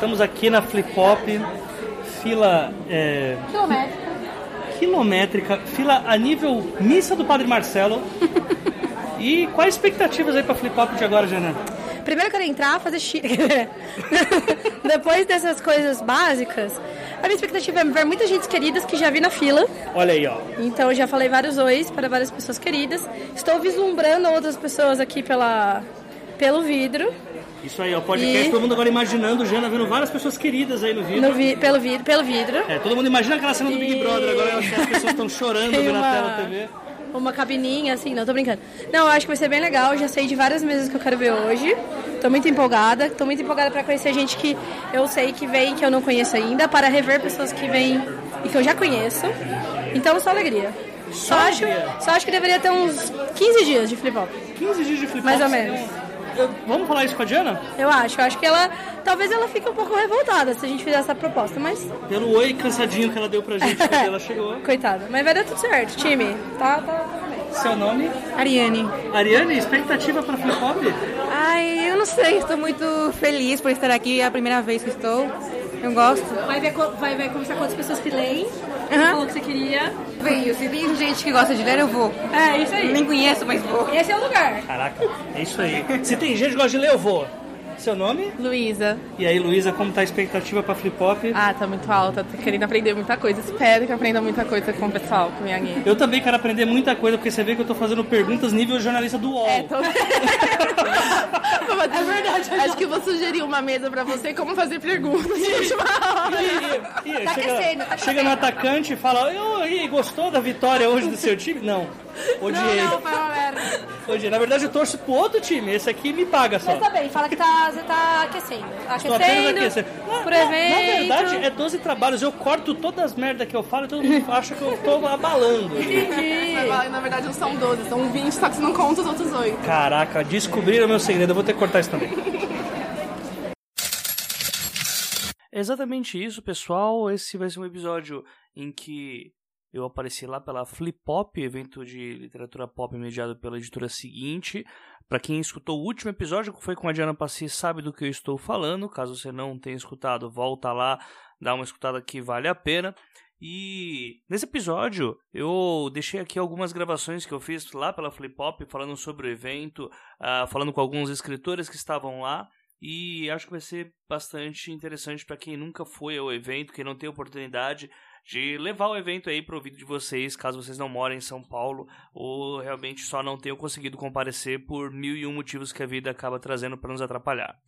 estamos aqui na Flip Hop, fila é, Quilométrica. quilométrica, fila a nível missa do Padre Marcelo. e quais expectativas aí pra Flip Hop de agora, Jana? Primeiro eu quero entrar, fazer xixi. Depois dessas coisas básicas, a minha expectativa é ver muitas gente queridas que já vi na fila. Olha aí, ó. Então eu já falei vários ois para várias pessoas queridas. Estou vislumbrando outras pessoas aqui pela, pelo vidro. Isso aí, ó, podcast, E- todo mundo agora imaginando Jana vendo várias pessoas queridas aí no vídeo. No vi, pelo, vidro, pelo vidro. É, todo mundo imagina aquela cena do Big Brother, agora eu acho que as pessoas estão chorando vendo uma- tela da TV. Uma cabininha, assim, não, tô brincando. Não, eu acho que vai ser bem legal. Já sei de várias mesas que eu quero ver hoje. Tô muito empolgada. Tô muito empolgada pra conhecer gente que eu sei que vem que eu não conheço ainda, para rever pessoas que vêm e que eu já conheço. Então, só alegria. Só, acho, alegria? só acho que deveria ter uns 15 dias de flip-flop. 15 dias de flip Mais ou menos. Vamos falar isso com a Diana? Eu acho. Eu acho que ela. Talvez ela fique um pouco revoltada se a gente fizer essa proposta, mas. Pelo oi cansadinho que ela deu pra gente quando ela chegou. Coitada. Mas vai dar tudo certo, time. Tá, tá, tá bem. Seu nome? Ariane. Ariane, expectativa pra flip hop? Ai, eu não sei, estou muito feliz por estar aqui, é a primeira vez que estou. Eu gosto. Vai ver, vai ver conversar com outras pessoas que leem. Aham. Falou que você queria. Venho, se tem gente que gosta de ler, eu vou. É, isso aí. Nem conheço, mas vou. Esse é o lugar. Caraca, é isso aí. Se tem gente que gosta de ler, eu vou. Seu nome? Luísa. E aí, Luísa, como tá a expectativa pra flip hop? Ah, tá muito alta. Tô querendo aprender muita coisa. Espero que aprenda muita coisa com o pessoal que vem aqui. Eu também quero aprender muita coisa, porque você vê que eu tô fazendo perguntas nível jornalista do UOL. É, tô... é verdade. Acho que eu vou sugerir uma mesa pra você como fazer perguntas de última hora. E- e- Tá chega, aquecendo, tá chega no atacante e fala: "Ô, e gostou da vitória hoje do seu time? Não. Odiei. Não, não, foi uma merda. Odiei. Na verdade, eu torço pro outro time. Esse aqui me paga só. Mas tá bem, fala que tá, você tá aquecendo. Aquecendo, aquecendo. Na, por na- evento. na verdade, é 12 trabalhos. Eu corto todas as merdas que eu falo e todo mundo acha que eu tô abalando. Mas, Na verdade, não são 12, são 20, só que você não conta os outros 8. Caraca, descobriram meu segredo. Eu vou ter que cortar isso também. Exatamente isso, pessoal. Esse vai ser um episódio em que eu apareci lá pela Flip Pop, evento de literatura pop mediado pela editora seguinte. Para quem escutou o último episódio, que foi com a Diana Passi, sabe do que eu estou falando. Caso você não tenha escutado, volta lá, dá uma escutada que vale a pena. E nesse episódio eu deixei aqui algumas gravações que eu fiz lá pela Flip Pop, falando sobre o evento, ah, falando com alguns escritores que estavam lá. E acho que vai ser bastante interessante para quem nunca foi ao evento, quem não tem oportunidade de levar o evento aí para o ouvido de vocês, caso vocês não morem em São Paulo ou realmente só não tenham conseguido comparecer por mil e um motivos que a vida acaba trazendo para nos atrapalhar.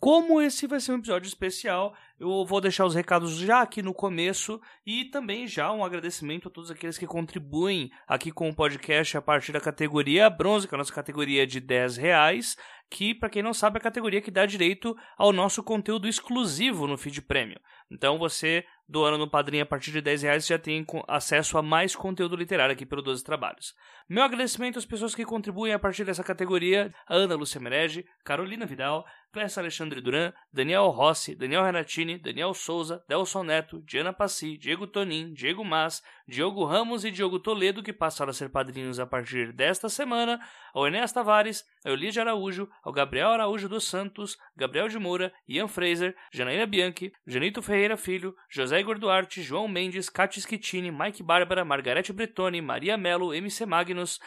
Como esse vai ser um episódio especial, eu vou deixar os recados já aqui no começo e também já um agradecimento a todos aqueles que contribuem aqui com o podcast a partir da categoria bronze, que é a nossa categoria de 10 reais, que, para quem não sabe, é a categoria que dá direito ao nosso conteúdo exclusivo no feed premium. Então você, doando no padrinho a partir de 10 reais, já tem acesso a mais conteúdo literário aqui pelo 12 Trabalhos. Meu agradecimento às pessoas que contribuem a partir dessa categoria: Ana Lúcia Merege, Carolina Vidal, Clécia Alexandre Duran, Daniel Rossi, Daniel Renatini, Daniel Souza, Delson Neto, Diana Passi, Diego Tonin, Diego Mas, Diogo Ramos e Diogo Toledo, que passaram a ser padrinhos a partir desta semana, ao Enéas Tavares, ao Elídio Araújo, ao Gabriel Araújo dos Santos, Gabriel de Moura, Ian Fraser, Janaína Bianchi, Janito Ferreira Filho, José Igor Duarte, João Mendes, Cátia Schittini, Mike Bárbara, Margarete Bretoni, Maria Melo, MC Magnus,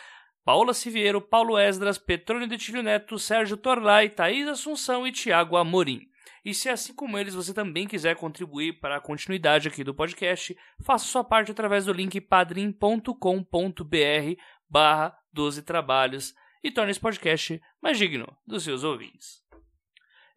Paula Siviero, Paulo Esdras, Petrônio de Tilho Neto, Sérgio Torlai, Thaís Assunção e Tiago Amorim. E se assim como eles você também quiser contribuir para a continuidade aqui do podcast, faça sua parte através do link padrim.com.br barra 12 trabalhos e torne esse podcast mais digno dos seus ouvintes.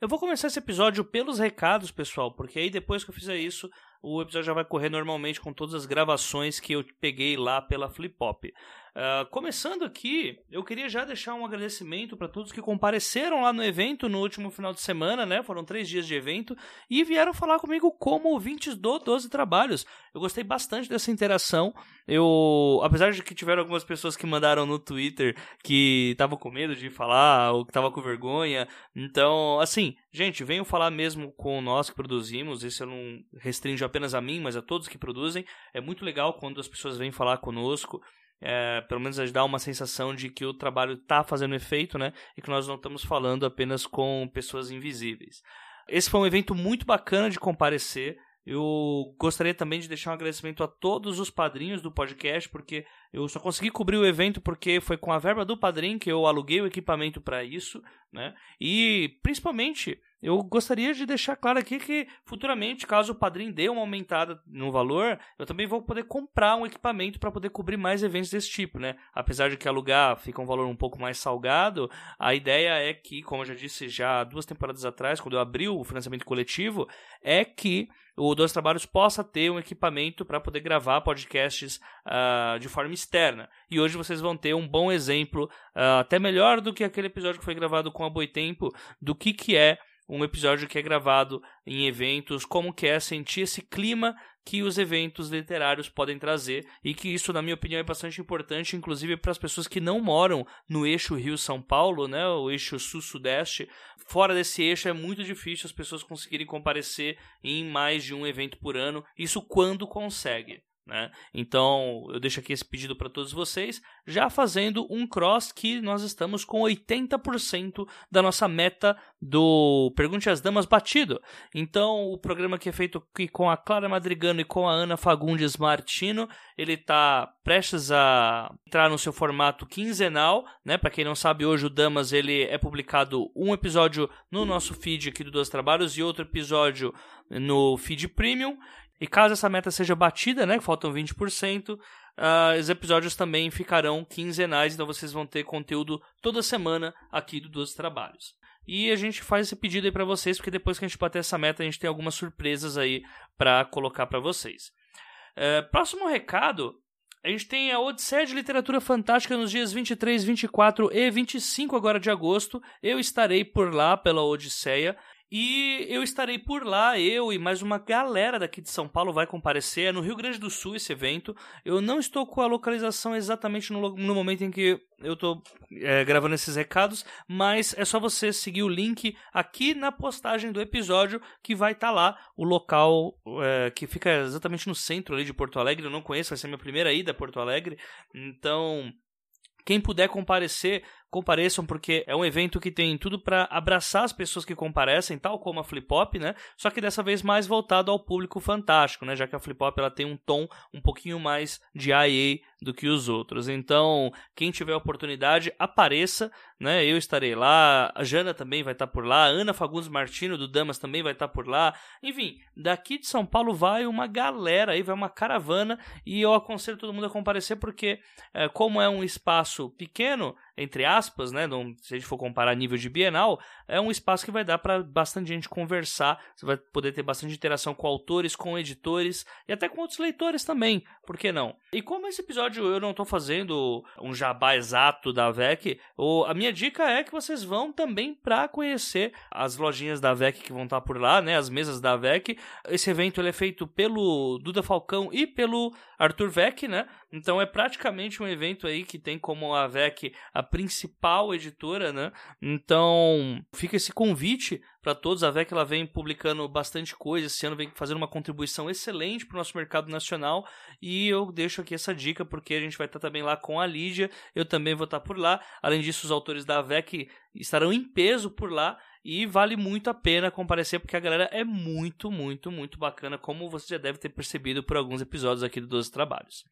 Eu vou começar esse episódio pelos recados, pessoal, porque aí depois que eu fizer isso, o episódio já vai correr normalmente com todas as gravações que eu peguei lá pela Flip Pop. Ah, começando aqui, eu queria já deixar um agradecimento para todos que compareceram lá no evento no último final de semana, né? Foram três dias de evento e vieram falar comigo como ouvintes do 12 Trabalhos. Eu gostei bastante dessa interação. Eu, apesar de que tiveram algumas pessoas que mandaram no Twitter que estavam com medo de falar ou que estavam com vergonha. Então, assim, gente, venham falar mesmo com nós que produzimos. Isso eu não restringo apenas a mim, mas a todos que produzem. É muito legal quando as pessoas vêm falar conosco. É, pelo menos dá uma sensação de que o trabalho está fazendo efeito, né? E que nós não estamos falando apenas com pessoas invisíveis. Esse foi um evento muito bacana de comparecer. Eu gostaria também de deixar um agradecimento a todos os padrinhos do podcast, porque eu só consegui cobrir o evento porque foi com a verba do padrinho que eu aluguei o equipamento para isso, né? E principalmente eu gostaria de deixar claro aqui que futuramente, caso o padrinho dê uma aumentada no valor, eu também vou poder comprar um equipamento para poder cobrir mais eventos desse tipo, né? Apesar de que alugar fica um valor um pouco mais salgado, a ideia é que, como eu já disse já duas temporadas atrás, quando eu abri o financiamento coletivo, é que o Dois Trabalhos possa ter um equipamento para poder gravar podcasts uh, de forma externa. E hoje vocês vão ter um bom exemplo, uh, até melhor do que aquele episódio que foi gravado com a Boitempo, do que, que é um episódio que é gravado em eventos, como que é sentir esse clima que os eventos literários podem trazer e que isso, na minha opinião, é bastante importante, inclusive para as pessoas que não moram no eixo Rio-São Paulo, né, o eixo sul-sudeste. Fora desse eixo é muito difícil as pessoas conseguirem comparecer em mais de um evento por ano, isso quando consegue. Né? Então, eu deixo aqui esse pedido para todos vocês, já fazendo um cross que nós estamos com 80% da nossa meta do Pergunte às Damas batido. Então, o programa que é feito aqui com a Clara Madrigano e com a Ana Fagundes Martino, ele está prestes a entrar no seu formato quinzenal, né? Para quem não sabe, hoje o Damas ele é publicado um episódio no nosso feed aqui do Dois Trabalhos e outro episódio no feed premium. E caso essa meta seja batida, né, faltam 20%, uh, ah, os episódios também ficarão quinzenais, então vocês vão ter conteúdo toda semana aqui do 12 Trabalhos. E a gente faz esse pedido aí para vocês, porque depois que a gente bater essa meta, a gente tem algumas surpresas aí para colocar para vocês. Uh, próximo recado, a gente tem a Odisseia de Literatura Fantástica nos dias 23, 24 e 25 agora de agosto. Eu estarei por lá pela Odisseia. E eu estarei por lá, eu e mais uma galera daqui de São Paulo vai comparecer. É no Rio Grande do Sul esse evento. Eu não estou com a localização exatamente no, no momento em que eu estou é, gravando esses recados, mas é só você seguir o link aqui na postagem do episódio que vai estar tá lá o local é, que fica exatamente no centro ali de Porto Alegre. Eu não conheço, vai ser minha primeira ida a Porto Alegre. Então, quem puder comparecer, compareçam porque é um evento que tem tudo para abraçar as pessoas que comparecem, tal como a Flip Hop, né? Só que dessa vez mais voltado ao público fantástico, né? Já que a Flip Hop ela tem um tom um pouquinho mais de IA do que os outros. Então, quem tiver oportunidade, apareça, né? Eu estarei lá, a Jana também vai estar por lá, a Ana Fagundes Martino do Damas também vai estar por lá. Enfim, daqui de São Paulo vai uma galera aí, vai uma caravana e eu aconselho todo mundo a comparecer porque é, como é um espaço pequeno, entre aspas, né, não, se a gente for comparar nível de Bienal, é um espaço que vai dar para bastante gente conversar, você vai poder ter bastante interação com autores, com editores e até com outros leitores também, por que não? E como esse episódio eu não estou fazendo um jabá exato da VEC, o, a minha dica é que vocês vão também para conhecer as lojinhas da VEC que vão estar por lá, né, as mesas da VEC. Esse evento ele é feito pelo Duda Falcão e pelo Arthur Vec, né? Então é praticamente um evento aí que tem como a VEC a principal editora, né? Então fica esse convite para todos. A VEC ela vem publicando bastante coisa, esse ano vem fazendo uma contribuição excelente para o nosso mercado nacional e eu deixo aqui essa dica porque a gente vai estar também lá com a Lídia, eu também vou estar por lá. Além disso, os autores da VEC estarão em peso por lá e vale muito a pena comparecer porque a galera é muito, muito, muito bacana, como você já deve ter percebido por alguns episódios aqui do 12 Trabalhos.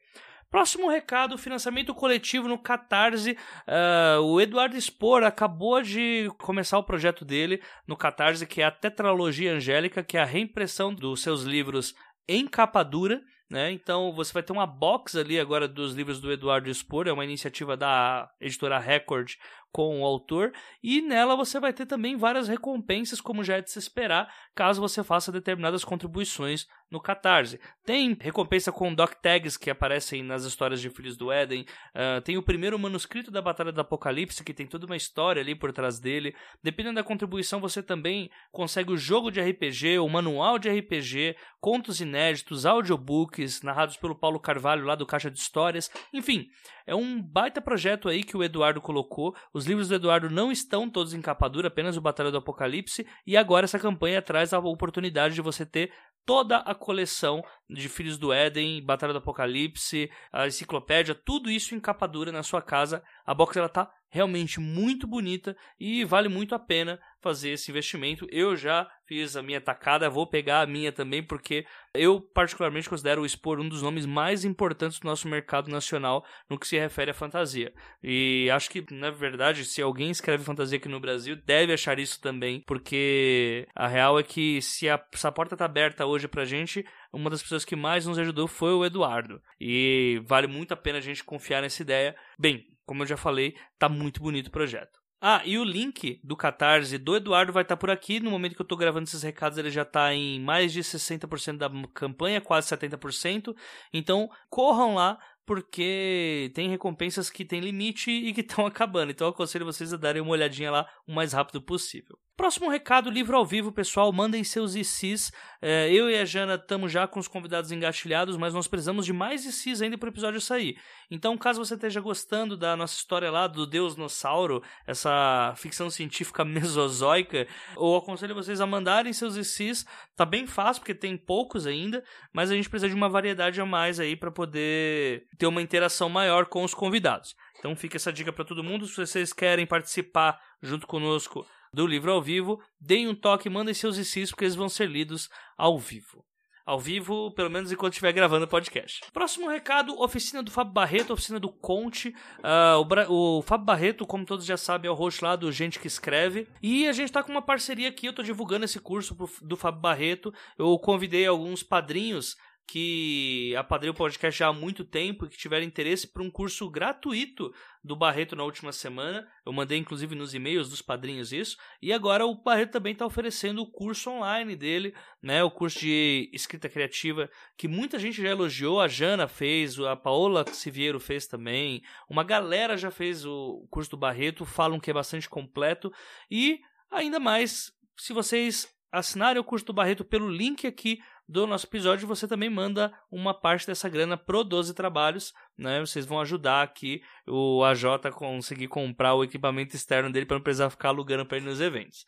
Próximo recado: financiamento coletivo no Catarse. Uh, o Eduardo Spor acabou de começar o projeto dele no Catarse, que é a Tetralogia Angélica, que é a reimpressão dos seus livros em capa dura. Né? Então você vai ter uma box ali agora dos livros do Eduardo Spor, é uma iniciativa da editora Record com o autor, e nela você vai ter também várias recompensas, como já é de se esperar, caso você faça determinadas contribuições no Catarse. Tem recompensa com doc tags que aparecem nas histórias de Filhos do Éden, uh, tem o primeiro manuscrito da Batalha do Apocalipse, que tem toda uma história ali por trás dele. Dependendo da contribuição, você também consegue o jogo de RPG, o manual de RPG, contos inéditos, audiobooks narrados pelo Paulo Carvalho lá do Caixa de Histórias, enfim. É um baita projeto aí que o Eduardo colocou. Os livros do Eduardo não estão todos em capa dura, apenas o Batalha do Apocalipse. E agora essa campanha traz a oportunidade de você ter toda a coleção de Filhos do Éden, Batalha do Apocalipse, a enciclopédia, tudo isso em capa dura na sua casa A box ela tá realmente muito bonita e vale muito a pena fazer esse investimento. Eu já fiz a minha tacada, vou pegar a minha também, porque eu particularmente considero o Expor um dos nomes mais importantes do nosso mercado nacional no que se refere à fantasia. E acho que, na verdade, se alguém escreve fantasia aqui no Brasil, deve achar isso também, porque a real é que se a, se a porta tá aberta hoje pra gente, uma das pessoas que mais nos ajudou foi o Eduardo. E vale muito a pena a gente confiar nessa ideia. Bem, como eu já falei, tá muito bonito o projeto. Ah, e o link do Catarse do Eduardo vai estar tá por aqui. No momento que eu estou gravando esses recados, ele já está em mais de 60% da campanha, quase 70%. Então, corram lá, porque tem recompensas que têm limite e que estão acabando. Então, eu aconselho vocês a darem uma olhadinha lá o mais rápido possível. Próximo recado, livro ao vivo, pessoal. Mandem seus ICs. É, eu e a Jana estamos já com os convidados engatilhados, mas nós precisamos de mais ICs ainda para o episódio sair. Então, caso você esteja gostando da nossa história lá do Deus Nossauro, essa ficção científica mesozoica, eu aconselho vocês a mandarem seus ICs. Tá bem fácil, porque tem poucos ainda, mas a gente precisa de uma variedade a mais aí para poder ter uma interação maior com os convidados. Então, fica essa dica para todo mundo. Se vocês querem participar junto conosco do livro ao vivo, deem um toque, mandem seus ICs, porque eles vão ser lidos ao vivo. Ao vivo, pelo menos enquanto estiver gravando o podcast. Próximo recado: oficina do Fábio Barreto, oficina do Conte. Uh, o, Bra o Fábio Barreto, como todos já sabem, é o host lá do Gente que Escreve. E a gente está com uma parceria aqui, eu estou divulgando esse curso pro, do Fábio Barreto. Eu convidei alguns padrinhos que apadrinham o podcast já há muito tempo e que tiveram interesse por um curso gratuito do Barreto na última semana. Eu mandei inclusive nos e-mails dos padrinhos isso. E agora o Barreto também está oferecendo o curso online dele, né? O curso de escrita criativa que muita gente já elogiou. A Jana fez, a Paola Siviero fez também. Uma galera já fez o curso do Barreto, falam que é bastante completo. E ainda mais, se vocês assinarem o curso do Barreto pelo link aqui do nosso episódio, você também manda uma parte dessa grana pro 12 Trabalhos, né? Vocês vão ajudar aqui o AJ a conseguir comprar o equipamento externo dele para não precisar ficar alugando para ir nos eventos.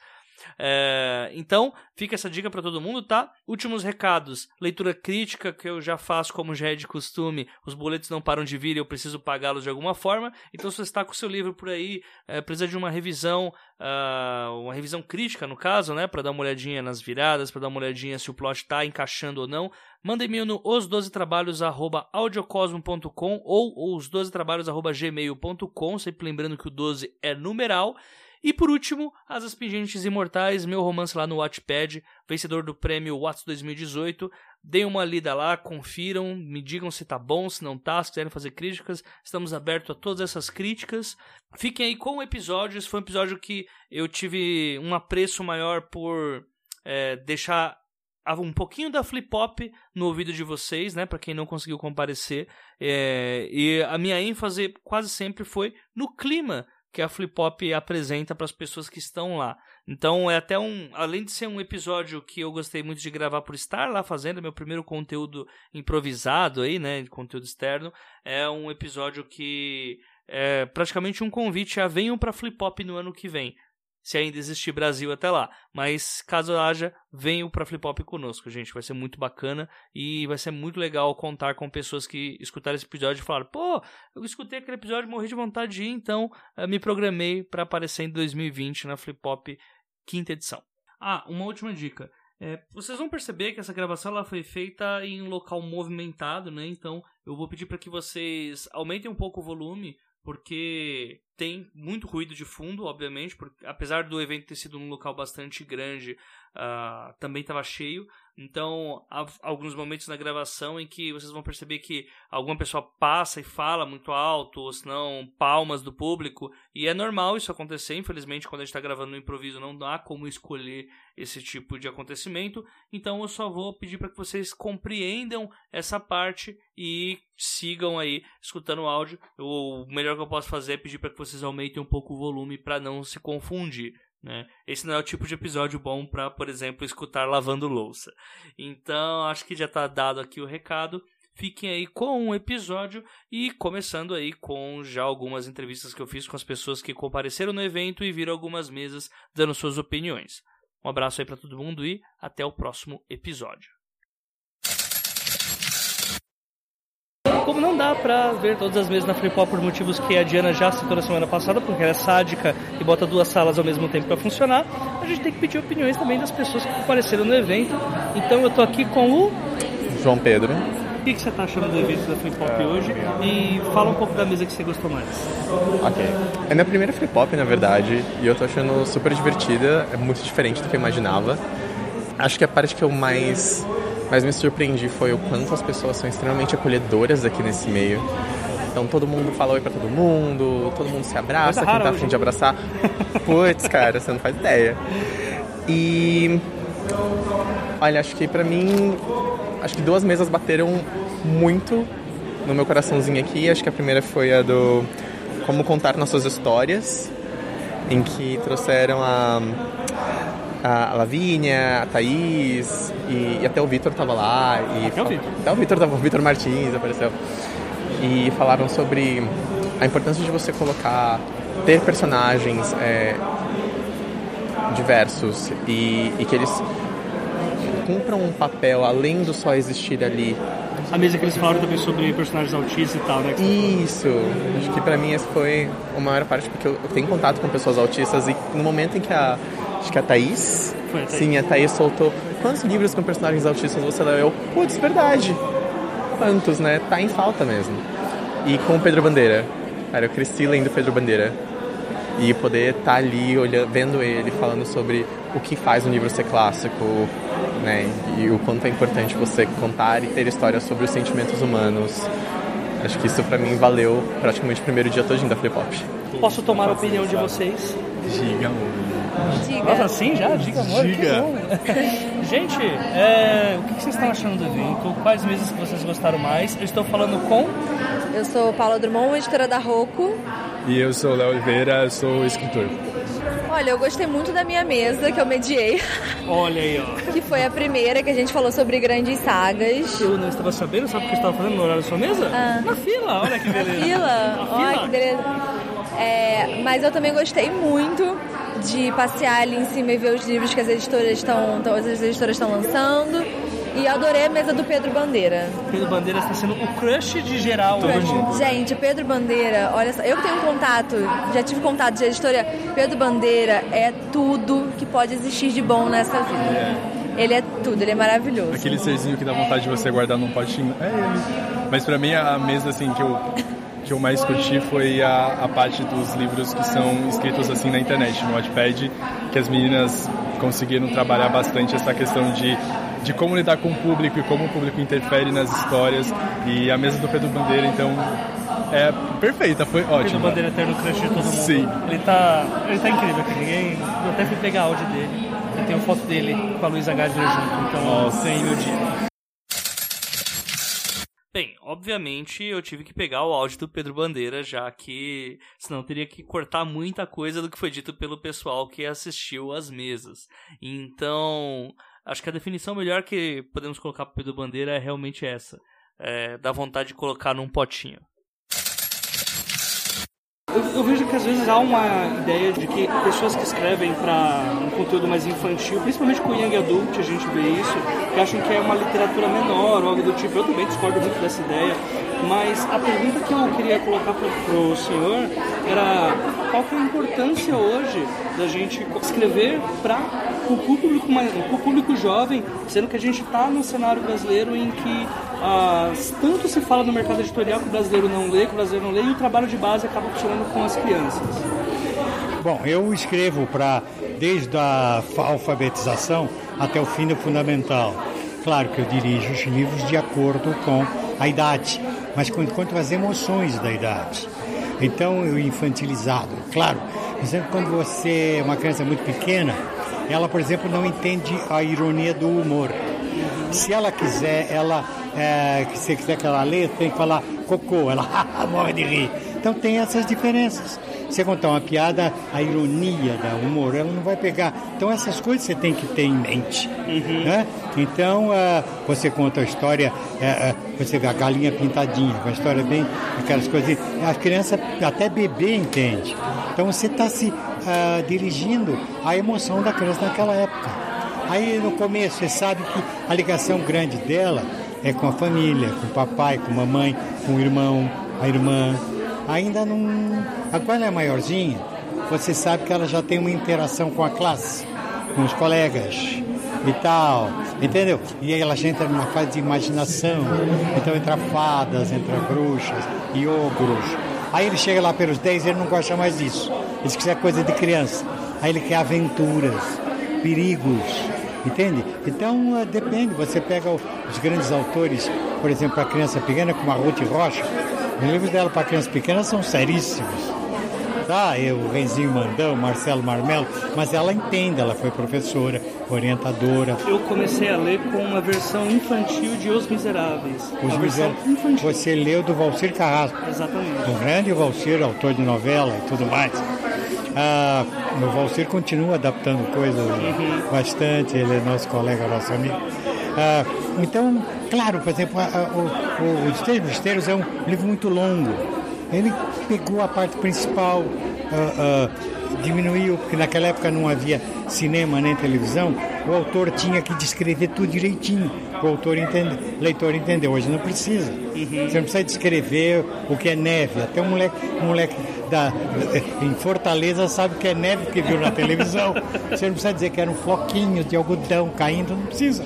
É, então, fica essa dica para todo mundo, tá? Últimos recados: leitura crítica, que eu já faço como já é de costume. Os boletos não param de vir e eu preciso pagá-los de alguma forma. Então, se você está com o seu livro por aí, é, precisa de uma revisão, uh, uma revisão crítica, no caso, né? Para dar uma olhadinha nas viradas, para dar uma olhadinha se o plot está encaixando ou não. Manda e-mail no os12trabalhos.audiocosmo.com ou os12trabalhos.gmail.com, sempre lembrando que o 12 é numeral. E por último, As Pingentes Imortais, meu romance lá no Wattpad, vencedor do prêmio Watts 2018. Deem uma lida lá, confiram, me digam se tá bom, se não tá, se quiserem fazer críticas. Estamos abertos a todas essas críticas. Fiquem aí com o episódio. Esse foi um episódio que eu tive um apreço maior por é, deixar um pouquinho da flip-hop no ouvido de vocês, né, para quem não conseguiu comparecer. É, e a minha ênfase quase sempre foi no clima que a Flip Pop apresenta para as pessoas que estão lá. Então é até um, além de ser um episódio que eu gostei muito de gravar por estar lá fazendo meu primeiro conteúdo improvisado aí, né, conteúdo externo, é um episódio que é praticamente um convite a venham para Flip Pop no ano que vem se ainda existir Brasil até lá. Mas caso haja, venham para Flip Hop conosco, gente. Vai ser muito bacana e vai ser muito legal contar com pessoas que escutaram esse episódio e falaram: pô, eu escutei aquele episódio, morri de vontade de ir, então eh, me programei para aparecer em 2020 na Flip Hop quinta edição. Ah, uma última dica. É, vocês vão perceber que essa gravação ela foi feita em um local movimentado, né? Então eu vou pedir para que vocês aumentem um pouco o volume porque tem muito ruído de fundo, obviamente, porque apesar do evento ter sido um local bastante grande, uh, também estava cheio. Então, há alguns momentos na gravação em que vocês vão perceber que alguma pessoa passa e fala muito alto, ou se não, palmas do público. E é normal isso acontecer, infelizmente, quando a gente está gravando no improviso, não dá como escolher esse tipo de acontecimento. Então, eu só vou pedir para que vocês compreendam essa parte e sigam aí escutando o áudio. O melhor que eu posso fazer é pedir para que vocês aumentem um pouco o volume para não se confundir. Né? Esse não é o tipo de episódio bom para, por exemplo, escutar lavando louça. Então, acho que já está dado aqui o recado. Fiquem aí com um episódio e começando aí com já algumas entrevistas que eu fiz com as pessoas que compareceram no evento e viram algumas mesas dando suas opiniões. Um abraço aí para todo mundo e até o próximo episódio. Como não dá pra ver todas as mesas na Hop por motivos que a Diana já citou na semana passada, porque ela é sádica e bota duas salas ao mesmo tempo para funcionar, a gente tem que pedir opiniões também das pessoas que apareceram no evento. Então eu tô aqui com o João Pedro. O que, que você está achando do evento da Flip Hop hoje? E fala um pouco da mesa que você gostou mais. Ok. É minha primeira Flip Hop, na verdade, e eu tô achando super divertida, é muito diferente do que eu imaginava. Acho que a parte que eu mais, mais me surpreendi foi o quanto as pessoas são extremamente acolhedoras aqui nesse meio. Então todo mundo fala oi pra todo mundo, todo mundo se abraça, quem tá afim de abraçar. Putz, cara, você não faz ideia. E. Olha, acho que pra mim acho que duas mesas bateram muito no meu coraçãozinho aqui. Acho que a primeira foi a do Como Contar Nossas Histórias, em que trouxeram a, a Lavínia, a Thaís e, e até o Vitor estava lá. E até o Vitor. Até o Vitor o Vitor Martins apareceu. E falaram sobre a importância de você colocar, ter personagens é, diversos e, e que eles cumpram um papel além do só existir ali. A mesa que eles falaram também sobre personagens autistas e tal, né? Isso. Acho que pra mim essa foi a maior parte, porque eu tenho contato com pessoas autistas e no momento em que a. Acho que a Thaís. Foi a Thaís. Sim, a Thaís soltou. Quantos livros com personagens autistas você leu? Eu, putz, verdade. Quantos, né? Tá em falta mesmo. E com o Pedro Bandeira. Cara, eu cresci lendo Pedro Bandeira. E poder estar tá ali olhando, vendo ele, falando sobre o que faz um livro ser clássico, né? E o quanto é importante você contar e ter histórias sobre os sentimentos humanos. Acho que isso pra mim valeu praticamente o primeiro dia todinho da Flip Hop. Posso tomar a opinião de vocês? Diga, amor. Diga. Nossa, assim já? Diga, amor. Diga. Gente, é, o que vocês estão achando do evento? Quais mesas que vocês gostaram mais? Eu estou falando com... Eu sou Paula Drummond, editora da Rocco. E eu sou Léo Oliveira, sou escritor. Olha, eu gostei muito da minha mesa que eu mediei, Olha aí, ó. que foi a primeira que a gente falou sobre grandes sagas. Eu não estava sabendo, sabe o que eu estava fazendo no horário da sua mesa? Ah. Na fila, olha que beleza. Fila? Na Olha fila. que beleza. É, mas eu também gostei muito de passear ali em cima e ver os livros que as editoras estão, todas as editoras estão lançando. E adorei a mesa do Pedro Bandeira. Pedro Bandeira está sendo o crush de geral hoje. Gente, Pedro Bandeira, olha só, eu tenho contato, já tive contato de editora, Pedro Bandeira é tudo que pode existir de bom nessa vida. Ele é tudo, ele é maravilhoso. Aquele serzinho que dá vontade de você guardar num potinho. É ele. Mas pra mim a mesa assim que eu que eu mais curti foi a, a parte dos livros que são escritos assim na internet, no Wattpad, que as meninas conseguiram trabalhar bastante essa questão de de como lidar com o público e como o público interfere nas histórias. E a mesa do Pedro Bandeira, então, é perfeita, foi Pedro ótima. Bandeira eterno crush de todo mundo. Sim. Ele tá, ele tá incrível aqui. Ninguém, eu até fui pegar áudio dele. Eu tenho foto dele com a Luísa Gardner junto, então Nossa. ganhei meu dia. Bem, obviamente eu tive que pegar o áudio do Pedro Bandeira, já que senão teria que cortar muita coisa do que foi dito pelo pessoal que assistiu às mesas. Então, acho que a definição melhor que podemos colocar para Pedro Bandeira é realmente essa. É, dá vontade de colocar num potinho. Eu, eu vejo que às vezes há uma ideia de que pessoas que escrevem para um conteúdo mais infantil, principalmente com Young Adult, a gente vê isso, que acham que é uma literatura menor ou algo do tipo. Eu também discordo muito dessa ideia, mas a pergunta que eu queria colocar para o senhor era qual que é a importância hoje da gente escrever para o público, pro público jovem, sendo que a gente está num cenário brasileiro em que ah, tanto se fala no mercado editorial que o brasileiro não lê, que o brasileiro não lê, e o trabalho de base acaba funcionando com as crianças. Bom, eu escrevo para desde a fa- alfabetização até o fim do fundamental. Claro que eu dirijo os livros de acordo com a idade, mas com- quanto às emoções da idade. Então, eu infantilizado. Claro, por exemplo, quando você é uma criança muito pequena, ela, por exemplo, não entende a ironia do humor. Se ela quiser, ela, é, se quiser que ela leia, tem que falar cocô, ela morre de rir. Então tem essas diferenças. Você contar uma piada, a ironia da humor, ela não vai pegar. Então essas coisas você tem que ter em mente. Né? Então ah, você conta a história, eh, eh, você vê a galinha pintadinha, uma história bem, aquelas coisas. A criança, até bebê entende. Então você está se ah, dirigindo à emoção da criança naquela época. Aí no começo você sabe que a ligação grande dela é com a família, com o papai, com a mamãe, com o irmão, a irmã. Ainda não. Agora ela é maiorzinha, você sabe que ela já tem uma interação com a classe, com os colegas e tal, entendeu? E aí ela já entra numa fase de imaginação, então entra fadas, entra bruxas e ogros. Aí ele chega lá pelos 10 e ele não gosta mais disso. Ele diz que isso é coisa de criança. Aí ele quer aventuras, perigos, entende? Então eh, depende, você pega os grandes autores, por exemplo, a criança pequena, como a Ruth Rocha, os livros dela para criança pequena são seríssimos tá? Eu, o Renzinho Mandão, Marcelo Marmelo, mas ela entende, ela foi professora, orientadora. Eu comecei a ler com uma versão infantil de Os Miseráveis. Os Miseráveis. Você leu do Valcir Carrasco. Exatamente. O grande Valcir, autor de novela e tudo mais. Ah, o Valcir continua adaptando coisas uhum. bastante, ele é nosso colega, nosso amigo. Ah, então, claro, por exemplo, a, a, o, o Os Três Mistérios é um livro muito longo. Ele pegou a parte principal, uh, uh, diminuiu, porque naquela época não havia cinema nem televisão, o autor tinha que descrever tudo direitinho. O autor entende, leitor entendeu. Hoje não precisa. Uhum. Você não precisa descrever o que é neve. Até um moleque, um moleque da, em Fortaleza sabe o que é neve porque viu na televisão. Você não precisa dizer que eram floquinhos de algodão caindo, não precisa.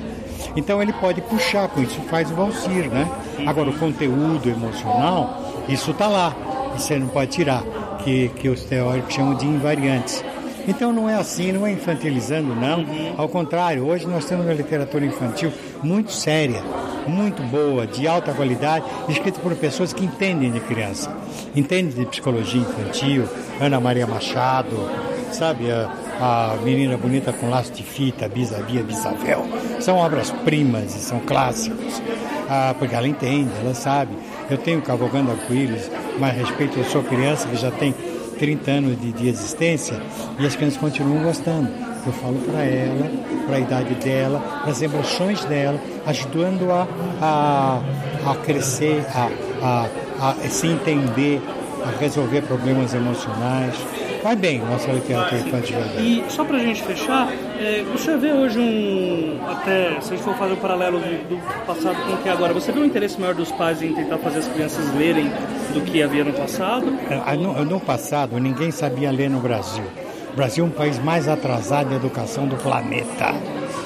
Então ele pode puxar, com isso faz o Valsir, né? Agora o conteúdo emocional, isso está lá você não pode tirar, que, que os teóricos chamam de invariantes. Então não é assim, não é infantilizando, não. Uhum. Ao contrário, hoje nós temos uma literatura infantil muito séria, muito boa, de alta qualidade, escrita por pessoas que entendem de criança, entendem de psicologia infantil, Ana Maria Machado, sabe, a, Menina Bonita com Laço de Fita, Bisavia, Bisavel. São obras-primas e são clássicos, ah, porque ela entende, ela sabe. Eu tenho Cavalgando Arco-Íris, mais respeito, eu sou criança que já tem 30 anos de, de existência e as crianças continuam gostando. Eu falo para ela, para a idade dela, para as emoções dela, ajudando a, a, a crescer, a, a, a se entender, a resolver problemas emocionais. Vai bem nossa literatura infantil. E só para a gente fechar, é, você vê hoje um. Até se a gente for fazer um paralelo do, do, passado com o que é agora, você vê um interesse maior dos pais em tentar fazer as crianças lerem do que havia no passado? É, no, no passado, ninguém sabia ler no Brasil. O Brasil é um país mais atrasado em educação do planeta.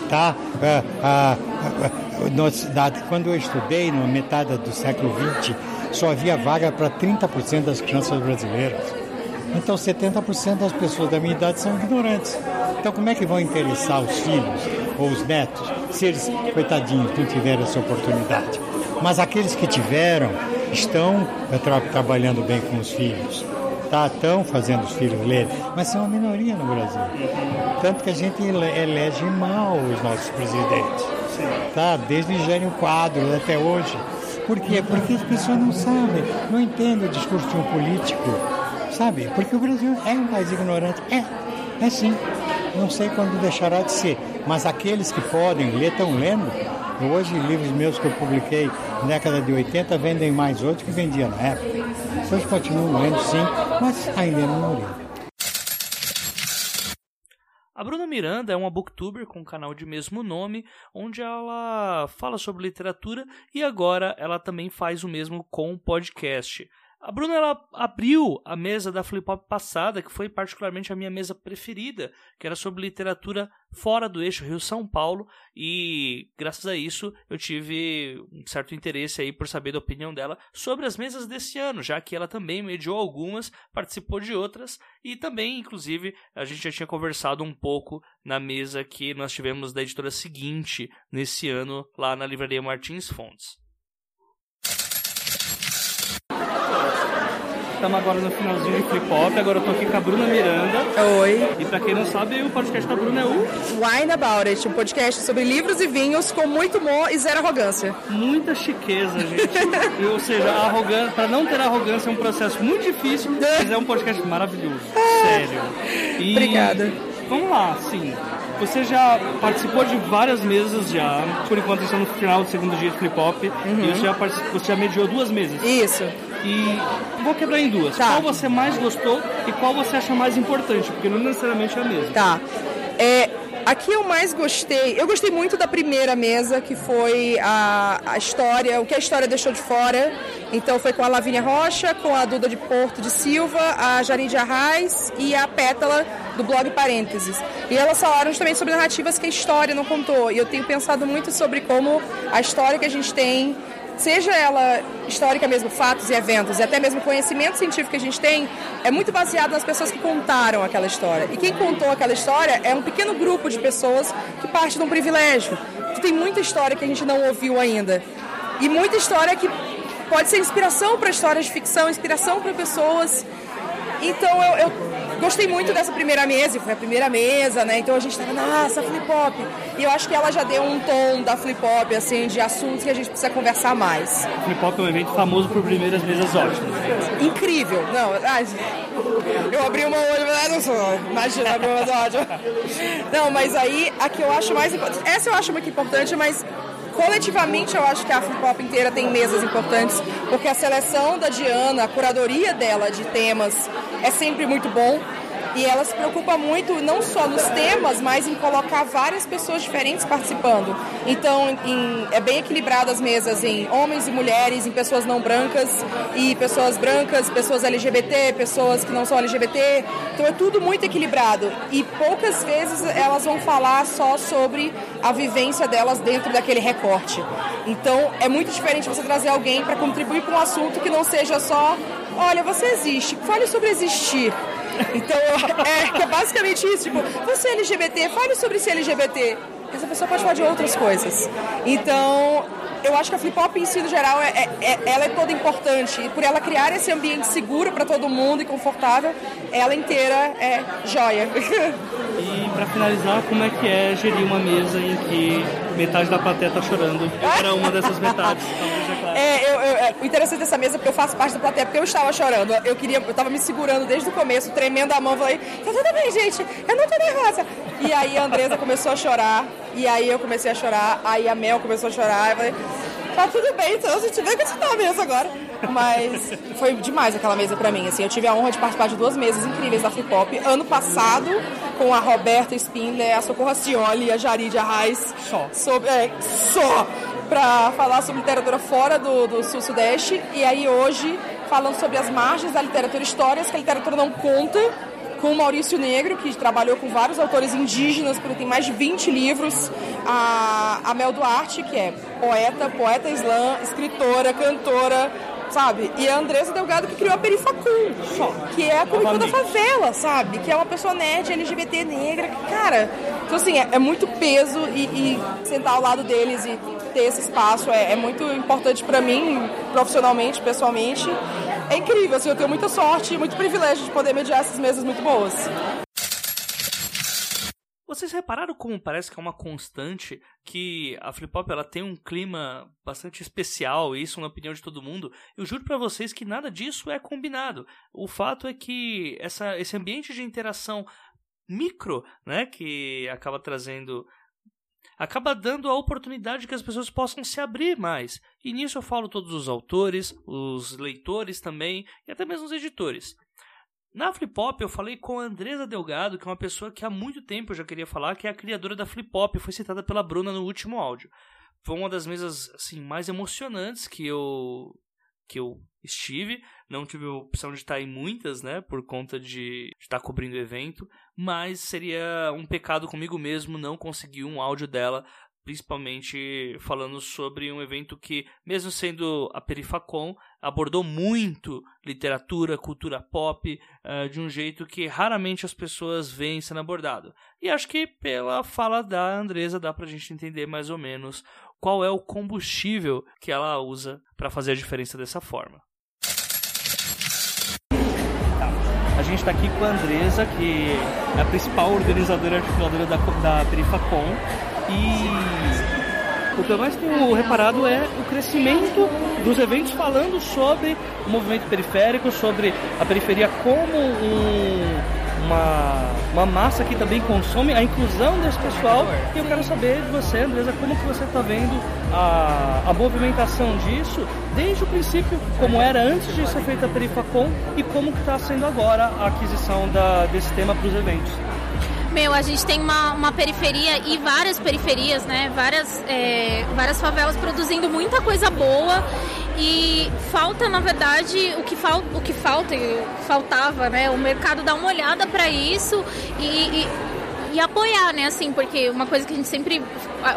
Tá? Ah, ah, ah, quando eu estudei, na metade do século XX, só havia vaga para 30% das crianças brasileiras. Então 70% das pessoas da minha idade são ignorantes. Então como é que vão interessar os filhos ou os netos se eles, coitadinhos, não tiveram essa oportunidade? Mas aqueles que tiveram estão eh, tra trabalhando bem com os filhos. Tá, estão fazendo os filhos lerem, mas são uma minoria no Brasil. Tanto que a gente elege mal os nossos presidentes. Tá? Desde Gênio Quadros até hoje. Por quê? Porque as pessoas não sabem, não entendem o discurso de um político sabe? Porque o Brasil é um país ignorante. É, é sim. Não sei quando deixará de ser. Mas aqueles que podem ler estão lendo. Hoje, livros meus que eu publiquei na década de 80 vendem mais hoje que vendia na época. Hoje continuam lendo sim, mas ainda é minoria. A Bruna Miranda é uma booktuber com um canal de mesmo nome, onde ela fala sobre literatura e agora ela também faz o mesmo com o podcast. A Bruna ela abriu a mesa da Flip Hop passada, que foi particularmente a minha mesa preferida, que era sobre literatura fora do eixo Rio-São Paulo, e graças a isso eu tive um certo interesse aí por saber da opinião dela sobre as mesas desse ano, já que ela também mediou algumas, participou de outras, e também, inclusive, a gente já tinha conversado um pouco na mesa que nós tivemos da editora seguinte nesse ano, lá na Livraria Martins Fontes. Estamos agora no finalzinho de Flip Hop. Agora eu tô aqui com a Bruna Miranda. Oi. E pra quem não sabe, o podcast da Bruna é o Wine About It, um podcast sobre livros e vinhos com muito humor e zero arrogância. Muita chiqueza, gente. Ou seja, arrogância, pra não ter arrogância é um processo muito difícil, mas é um podcast maravilhoso. Sério. E... Obrigada. Vamos lá, sim. Você já participou de várias mesas já. Por enquanto estamos no final do segundo dia de Flip Hop. Uhum. E você já, você já mediou duas mesas. Isso. E vou quebrar em duas. Tá. Qual você mais gostou e qual você acha mais importante? Porque não necessariamente é a mesma. Tá. É, Aqui eu mais gostei, eu gostei muito da primeira mesa, que foi a, a história, o que a história deixou de fora. Então foi com a Lavínia Rocha, com a Duda de Porto de Silva, a Janine Arraes e a Pétala do blog Parênteses. E elas falaram também sobre narrativas que a história não contou. E eu tenho pensado muito sobre como a história que a gente tem seja ela histórica mesmo, fatos e eventos, e até mesmo conhecimento científico que a gente tem, é muito baseado nas pessoas que contaram aquela história. E quem contou aquela história é um pequeno grupo de pessoas que parte de um privilégio, que tem muita história que a gente não ouviu ainda. E muita história que pode ser inspiração para histórias de ficção, inspiração para pessoas. Então eu, eu Gostei muito dessa primeira mesa, foi a primeira mesa, né? Então a gente tava, nossa, flip hop. E eu acho que ela já deu um tom da flip hop, assim, de assuntos que a gente precisa conversar mais. Flip hop é um evento famoso por primeiras mesas ótimas. Incrível. Não, eu abri uma olho não sou, imagina, abri uma ótima. Não, mas aí a que eu acho mais importante, essa eu acho muito importante, mas coletivamente eu acho que a Hop inteira tem mesas importantes, porque a seleção da Diana, a curadoria dela de temas é sempre muito bom. E ela se preocupa muito não só nos temas, mas em colocar várias pessoas diferentes participando. Então, em, é bem equilibrado as mesas em homens e mulheres, em pessoas não brancas e pessoas brancas, pessoas LGBT, pessoas que não são LGBT. Então é tudo muito equilibrado. E poucas vezes elas vão falar só sobre a vivência delas dentro daquele recorte. Então é muito diferente você trazer alguém para contribuir para um assunto que não seja só, olha, você existe, fale sobre existir. Então, é, é basicamente isso. Tipo, você é LGBT, fale sobre ser LGBT. Essa pessoa pode falar de outras coisas. Então, eu acho que a Flip Hop em si, no geral, é, é, é, ela é toda importante. E por ela criar esse ambiente seguro para todo mundo e confortável, ela inteira é joia. E para finalizar, como é que é gerir uma mesa em que metade da plateia tá chorando? Eu era uma dessas metades. Então, eu, é, o interessante dessa mesa é porque eu faço parte da plateia, porque eu estava chorando. Eu queria, eu tava me segurando desde o começo, tremendo a mão, falei, tá tudo bem, gente, eu não tô nervosa. E aí a Andresa começou a chorar, e aí eu comecei a chorar, aí a Mel começou a chorar, eu falei, tá tudo bem, então a gente que tá mesa agora. Mas foi demais aquela mesa pra mim, assim, eu tive a honra de participar de duas mesas incríveis da Flip Hop. Ano passado, com a Roberta Spindler, a Socorro Cioli e a Jaride Arraes. Só. Sobre, é, só! Pra falar sobre literatura fora do, do sul-sudeste. E aí hoje, falando sobre as margens da literatura, histórias que a literatura não conta, com o Maurício Negro, que trabalhou com vários autores indígenas, porque tem mais de 20 livros. A, a Mel Duarte, que é poeta, poeta islã, escritora, cantora, sabe? E a Andressa Delgado que criou a Perifacum, que é a Comic da favela, sabe? Que é uma pessoa nerd, LGBT, negra, cara. Então, assim, é, é muito peso e, e, sentar ao lado deles e ter esse espaço é, é muito importante para mim, profissionalmente, pessoalmente é incrível, assim, eu tenho muita sorte e muito privilégio de poder mediar essas mesas muito boas. Vocês repararam como parece que é uma constante que a Flip Hop ela tem um clima bastante especial, isso na opinião de todo mundo. Eu juro para vocês que nada disso é combinado. O fato é que essa, esse ambiente de interação micro, né, que acaba trazendo acaba dando a oportunidade que as pessoas possam se abrir mais. E nisso eu falo todos os autores, os leitores também, e até mesmo os editores. Na Flipop eu falei com a Andresa Delgado, que é uma pessoa que há muito tempo eu já queria falar, que é a criadora da Flipop, foi citada pela Bruna no último áudio. Foi uma das mesas assim mais emocionantes que eu que eu estive. Não tive a opção de estar em muitas, né? Por conta de estar cobrindo o evento. Mas seria um pecado comigo mesmo não conseguir um áudio dela. Principalmente falando sobre um evento que, mesmo sendo a Perifacon, abordou muito literatura, cultura pop, uh, de um jeito que raramente as pessoas veem sendo abordado. E acho que pela fala da Andresa dá pra gente entender mais ou menos qual é o combustível que ela usa para fazer a diferença dessa forma. A gente está aqui com a Andresa, que é a principal organizadora e articuladora da, da Perifacom. E o que eu mais tenho reparado é o crescimento dos eventos falando sobre o movimento periférico, sobre a periferia como um, uma, uma massa que também consome a inclusão desse pessoal. E eu quero saber de você, Andresa, como que você está vendo a, a movimentação disso desde o princípio, como era antes de ser feita a Perifacom e como que está sendo agora a aquisição da, desse tema para os eventos. Meu, a gente tem uma, uma periferia e várias periferias, né? Várias, é, várias favelas produzindo muita coisa boa e falta, na verdade, o que, fal, o que falta, faltava, né? O mercado dar uma olhada para isso e, e e apoiar, né, assim, porque uma coisa que a gente sempre.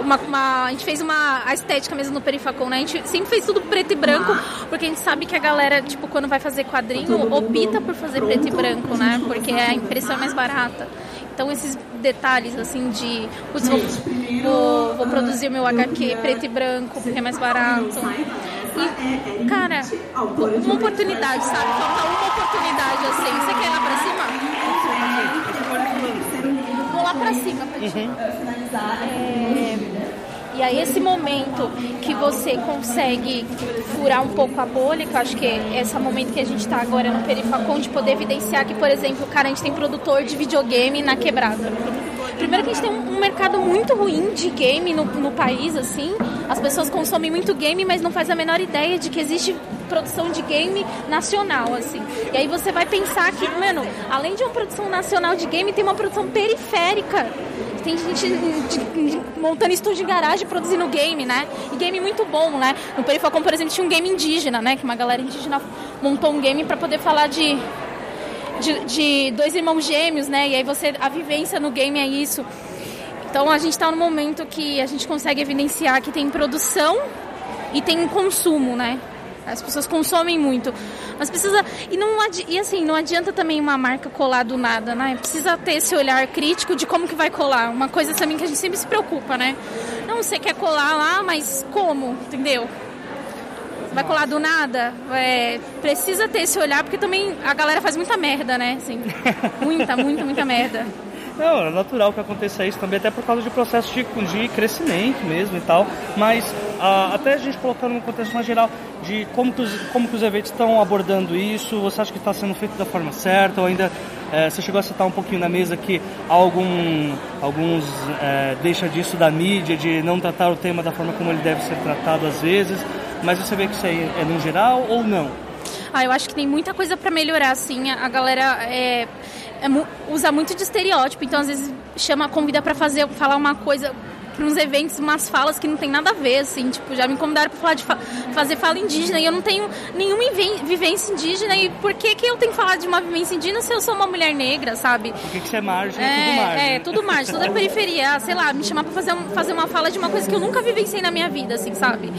Uma, uma, a gente fez uma estética mesmo no Perifacon, né? A gente sempre fez tudo preto e branco, porque a gente sabe que a galera, tipo, quando vai fazer quadrinho, opta por fazer preto e branco, né? Porque a impressão é mais barata. Então esses detalhes assim de putz, vou, vou, vou produzir o meu HQ preto e branco porque é mais barato. E, cara, uma oportunidade, sabe? Falta uma oportunidade assim. Você quer ir lá pra cima? Vou lá pra cima, Petit. É, e aí esse momento que você consegue furar um pouco a bolha, que eu acho que é esse momento que a gente está agora no Perifacon, de poder evidenciar que, por exemplo, cara, a gente tem produtor de videogame na quebrada. Primeiro que a gente tem um mercado muito ruim de game no, no país, assim. As pessoas consomem muito game, mas não faz a menor ideia de que existe produção de game nacional, assim. E aí você vai pensar que, mano, além de uma produção nacional de game, tem uma produção periférica tem gente montando estúdio de garagem produzindo game, né? E game muito bom, né? No Perifacom, por exemplo, tinha um game indígena, né? Que uma galera indígena montou um game para poder falar de, de, de, dois irmãos gêmeos, né? E aí você a vivência no game é isso. Então a gente está no momento que a gente consegue evidenciar que tem produção e tem consumo, né? As pessoas consomem muito. Mas precisa. E, não adi... e assim, não adianta também uma marca colar do nada, né? Precisa ter esse olhar crítico de como que vai colar. Uma coisa também que a gente sempre se preocupa, né? Não, você quer colar lá, mas como? Entendeu? Vai colar do nada? É, precisa ter esse olhar, porque também a galera faz muita merda, né? Assim, muita, muita, muita merda. Não, é natural que aconteça isso também, até por causa de processo de, de crescimento mesmo e tal. Mas ah, até a gente colocando no contexto mais geral de como que, os, como que os eventos estão abordando isso, você acha que está sendo feito da forma certa ou ainda é, você chegou a citar um pouquinho na mesa que algum, alguns é, deixam disso da mídia, de não tratar o tema da forma como ele deve ser tratado às vezes, mas você vê que isso aí é no geral ou não? Ah, eu acho que tem muita coisa para melhorar, assim. A galera é, é, usa muito de estereótipo, então às vezes chama, convida para fazer, falar uma coisa para uns eventos, umas falas que não tem nada a ver, assim, tipo, já me convidaram para falar de fa fazer fala indígena e eu não tenho nenhuma vivência indígena e por que que eu tenho que falar de uma vivência indígena se eu sou uma mulher negra, sabe? Por que que você é margem, é, tudo margem. É, tudo margem, tudo é periferia, ah, sei lá, me chamar para fazer, um, fazer uma fala de uma coisa que eu nunca vivenciei na minha vida, assim, sabe?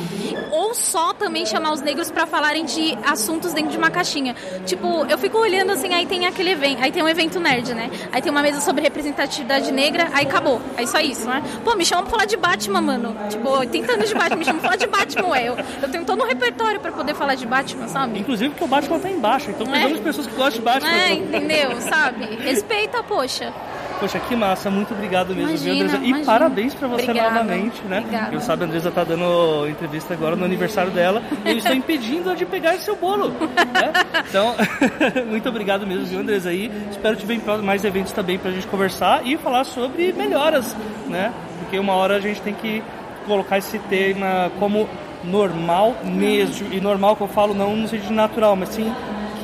Ou só também chamar os negros para falarem de assuntos dentro de uma caixinha. Tipo, eu fico olhando assim, aí tem aquele evento, aí tem um evento nerd, né? Aí tem uma mesa sobre representatividade negra, aí acabou. Aí só isso, né? Pô, me chama pra falar de Batman, mano. Tipo, 80 anos de Batman, me chama pra falar de Batman, ué. Eu, eu tenho todo um repertório pra poder falar de Batman, sabe? Inclusive porque o Batman tá embaixo, então precisamos é. pessoas que gostam de Batman. É, entendeu? sabe? Respeita, poxa. Poxa, que massa, muito obrigado mesmo, imagina, viu, Andresa? E imagina. parabéns pra você Obrigada. novamente, né? Obrigada. Eu sabe, a Andresa tá dando entrevista agora no aniversário dela e eu estou impedindo ela de pegar esse seu bolo. né? Então, muito obrigado mesmo, viu, Andresa? aí espero te ver em mais eventos também pra gente conversar e falar sobre melhoras, né? Porque uma hora a gente tem que colocar esse tema como normal mesmo. E normal que eu falo não no sentido natural, mas sim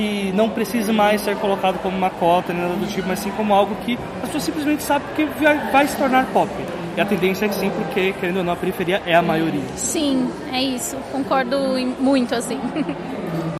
que não precise mais ser colocado como uma cota, nem nada do tipo, mas sim como algo que as pessoas simplesmente sabem que vai, vai se tornar pop. E a tendência é que sim, porque, querendo ou não, a periferia é a maioria. Sim, é isso. Concordo muito, assim.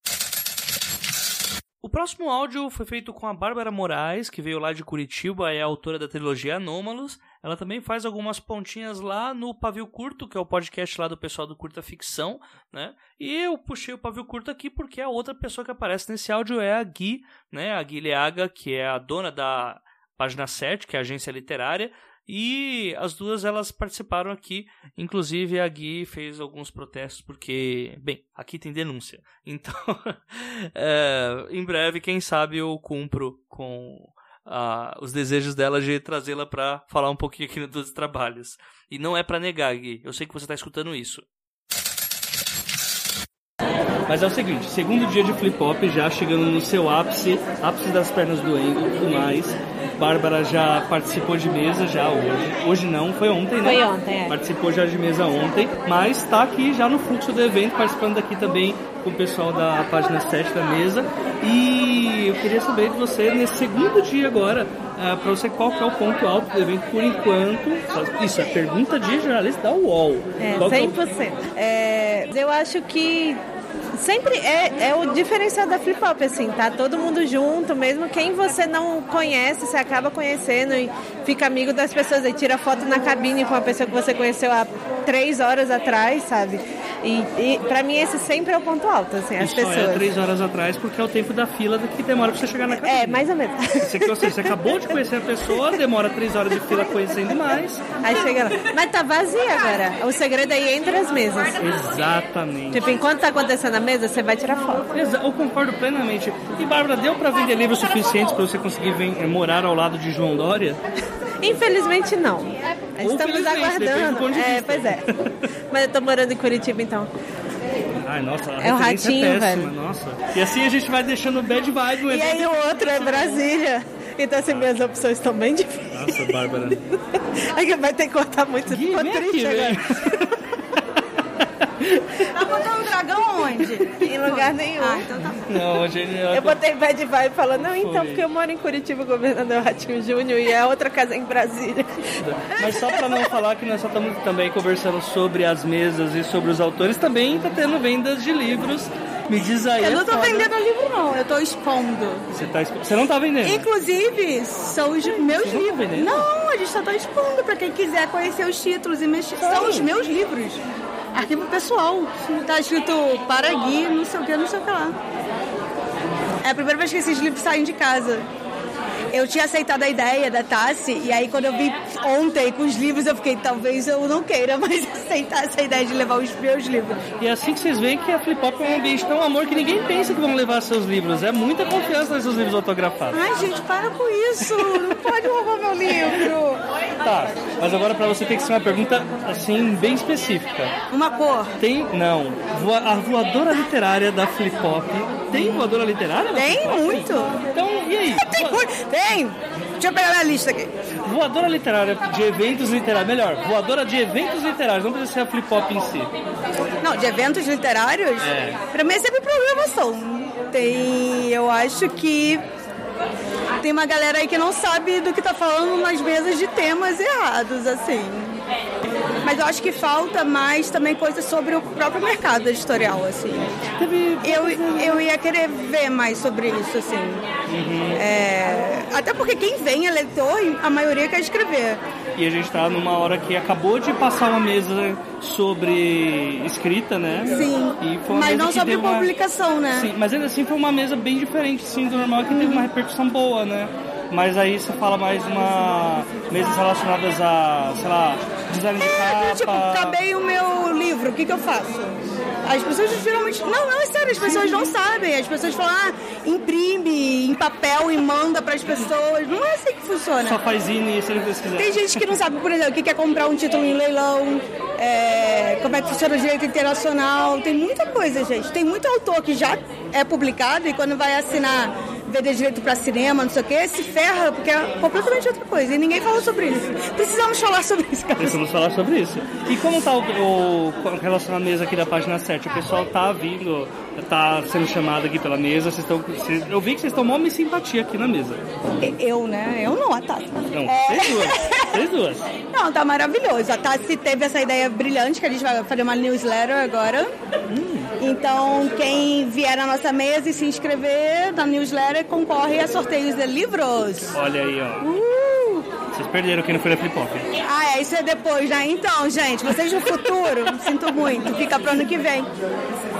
Próximo áudio foi feito com a Bárbara Moraes, que veio lá de Curitiba, é autora da trilogia Anômalos. Ela também faz algumas pontinhas lá no Pavio Curto, que é o podcast lá do pessoal do Curta Ficção, né? E eu puxei o Pavio Curto aqui porque a outra pessoa que aparece nesse áudio é a Gui, né? A Gui Leaga, que é a dona da Página 7, que é a agência literária. E as duas elas participaram aqui, inclusive a Gui fez alguns protestos porque, bem, aqui tem denúncia. Então, é, em breve, quem sabe eu cumpro com ah, os desejos dela de trazê-la para falar um pouquinho aqui dos trabalhos. E não é para negar, Gui. Eu sei que você tá escutando isso. Mas é o seguinte, segundo dia de flip hop, já chegando no seu ápice, ápice das pernas doendo e tudo mais. Bárbara já participou de mesa já hoje. Hoje não, foi ontem, né? Foi ontem, é. Participou já de mesa ontem, mas está aqui já no fluxo do evento, participando aqui também com o pessoal da página 7 da mesa. E eu queria saber de você, nesse segundo dia agora, uh, para você qual que é o ponto alto do evento por enquanto. Isso é pergunta de jornalista da UOL. É, Qual que é o- 100%. É, eu acho que sempre é, é o diferencial da Flip Hop, assim, tá todo mundo junto, mesmo quem você não conhece, você acaba conhecendo e fica amigo das pessoas, aí tira foto na cabine com uma pessoa que você conheceu há três horas atrás, sabe? E, e pra mim esse sempre é o ponto alto, assim, as só pessoas. é três horas atrás, porque é o tempo da fila que demora pra você chegar na cabine. É, mais ou menos. Você, ou seja, você acabou de conhecer a pessoa, demora três horas de fila conhecendo mais. Aí chega lá. Mas tá vazia agora. O segredo aí é entre as mesas. Exatamente. Tipo, enquanto tá acontecendo a mesa, você vai tirar foto. Eu concordo plenamente. E Bárbara, deu pra vender livros suficientes pra você conseguir eh, morar ao lado de João Dória? Infelizmente não. Ou Estamos aguardando. É, pois é. Mas eu tô morando em Curitiba, então. Ai, nossa, É o referência ratinho, é péssima, velho. nossa. E assim a gente vai deixando o bad vibe. E aí o outro é Brasília. Então, assim, minhas opções estão bem difíceis. Nossa, Bárbara. Aí que vai ter que cortar muito. Ficou triste agora. Tá botando um dragão onde? Em lugar nenhum. Ah, então tá Não, gente. Eu botei bad vibe falando, não, então, porque eu moro em Curitiba, governador Ratinho Júnior, e a outra casa é em Brasília. Mas só pra não falar que nós só estamos também conversando sobre as mesas e sobre os autores, também tá tendo vendas de livros. Me diz aí. Eu é não tô foda. vendendo livro, não. Eu tô expondo. Você, tá, expo- você não tá vendendo? Inclusive, são os meus Você não tá livros. vendendo? Não, a gente só tá expondo pra quem quiser conhecer os títulos e mexer. São os meus livros. Arquivo pessoal. Tá escrito para Gui, não sei o que, não sei o que lá. É a primeira vez que esses livros saem de casa. Eu tinha aceitado a ideia da Tassi, e aí quando eu vi ontem com os livros, eu fiquei, talvez eu não queira mais aceitar essa ideia de levar os meus livros. E é assim que vocês veem que a Flip Hop é um ambiente tão amor que ninguém pensa que vão levar seus livros. É muita confiança nos seus livros autografados. Ai, gente, para com isso! Não pode roubar meu livro! Tá, mas agora pra você tem que ser uma pergunta assim bem específica. Uma cor. Tem, não, voa- a voadora literária da Flip Hop. Tem voadora literária? na Tem Flip Hop? muito. Então, e aí? Tem muito. Tem! Deixa eu pegar minha lista aqui. Voadora literária de eventos literários. Melhor, voadora de eventos literários, não precisa ser a Flip Hop em si. Não, de eventos literários, É. pra mim é sempre programação. Tem, eu acho que tem uma galera aí que não sabe do que tá falando nas mesas de temas errados, assim. Mas eu acho que falta mais também coisas sobre o próprio mercado editorial, assim. Eu, eu ia querer ver mais sobre isso, assim. É, até porque quem vem é leitor, a maioria quer escrever. E a gente tá numa hora que acabou de passar uma mesa sobre escrita, né? Sim. Mas não sobre uma- publicação, né? Sim, mas ainda assim foi uma mesa bem diferente, sim, do normal, que teve uma repercussão boa, né? Mas aí você fala mais uma mesas relacionadas a, sei lá, design de capa. Tipo, acabei o meu livro, o que, que eu faço? As pessoas geralmente. Não, não, é sério, as pessoas não sabem. As pessoas falam, ah, imprime em papel e manda para as pessoas. Não é assim que funciona. Só faz zine se eles quiserem. Tem gente que não sabe, por exemplo, o que que é comprar um título em leilão, é, como é que funciona o direito internacional. Tem muita coisa, gente. Tem muito autor que já é publicado e quando vai assinar vender direito para cinema, não sei o quê, se ferra, porque é completamente outra coisa. E ninguém fala sobre isso. Precisamos falar sobre isso, cara. Precisamos falar sobre isso. E como tá o, o mesa aqui da página 7? O pessoal tá vindo, tá sendo chamado aqui pela mesa. Vocês estão, vocês- eu vi que vocês estão mó simpatia aqui na mesa. Eu, né? Eu não, a Tati. Não, É. vocês duas. Vocês duas. Não, tá maravilhoso. A Tassi teve essa ideia brilhante que a gente vai fazer uma newsletter agora. Então, quem vier na nossa mesa e se inscrever na newsletter concorre a sorteios de livros. Olha aí, ó. Uh! Vocês perderam quem não foi na Flip Hop. Ah, é, isso é depois, né? Então, gente, vocês no futuro, sinto muito, fica pro ano que vem.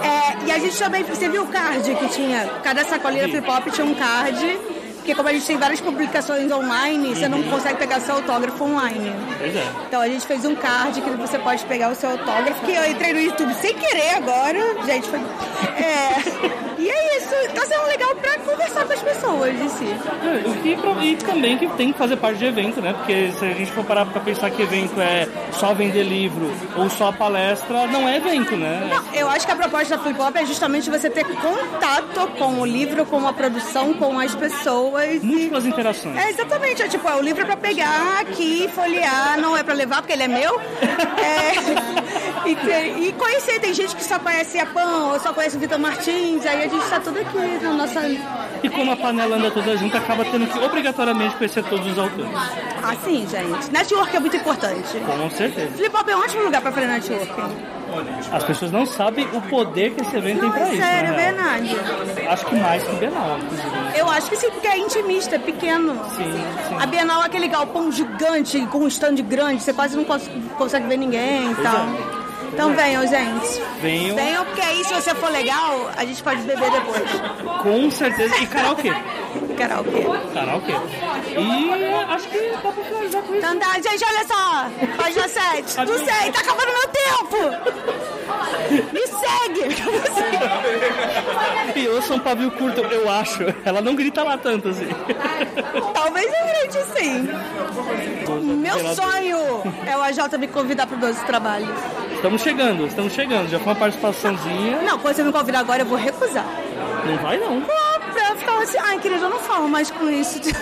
É, e a gente também, você viu o card que tinha? Cada sacolinha Vi. flip hop tinha um card, porque como a gente tem várias publicações online, você não consegue pegar seu autógrafo online. Pois é. Então a gente fez um card que você pode pegar o seu autógrafo, que eu entrei no YouTube sem querer agora, gente, foi... É... E é isso, tá sendo legal pra conversar com as pessoas em si. É, pro- e também que tem que fazer parte de evento, né? Porque se a gente for parar pra pensar que evento é só vender livro ou só palestra, não é evento, né? Não, eu acho que a proposta da Flip Hop é justamente você ter contato com o livro, com a produção, com as pessoas. Múltiplas interações. É, exatamente. É tipo, é o livro pra pegar aqui, folhear, não é pra levar porque ele é meu. É, E, ter- e conhecer, tem gente que só conhece a ou só conhece o Vitor Martins, aí a gente tá tudo aqui na nossa. E como a panela anda toda junta, acaba tendo que obrigatoriamente conhecer todos os autores. Assim, gente. Network é muito importante. Com certeza. Flip Hop é um ótimo lugar pra fazer networking. As pessoas não sabem o poder que esse evento tem Não, pra é isso. sério, na é real. verdade. Acho que mais que o Bienal, inclusive. Eu acho que sim, porque é intimista, é pequeno. A Bienal é aquele galpão gigante, com um stand grande, você quase não cons- consegue ver ninguém e tal. é. Então venham, gente. Venham. Venham, porque aí se você for legal, a gente pode beber depois. Com certeza. E karaokê. Karaokê. Karaokê. E acho que dá pra finalizar com isso. Então tá, gente, olha só. Página 7. Não sei, tá acabando meu tempo. Me segue. E eu sou um pavio curto, eu acho. Ela não grita lá tanto assim. Talvez eu grite sim. Meu sonho é o AJ me convidar pro 12 Trabalho. Estamos chegando, estamos chegando. Já foi uma participaçãozinha. Não, quando você me convidar agora, eu vou recusar. Não vai não. Não, pra ficar assim, ai, querido, eu não falo mais com isso.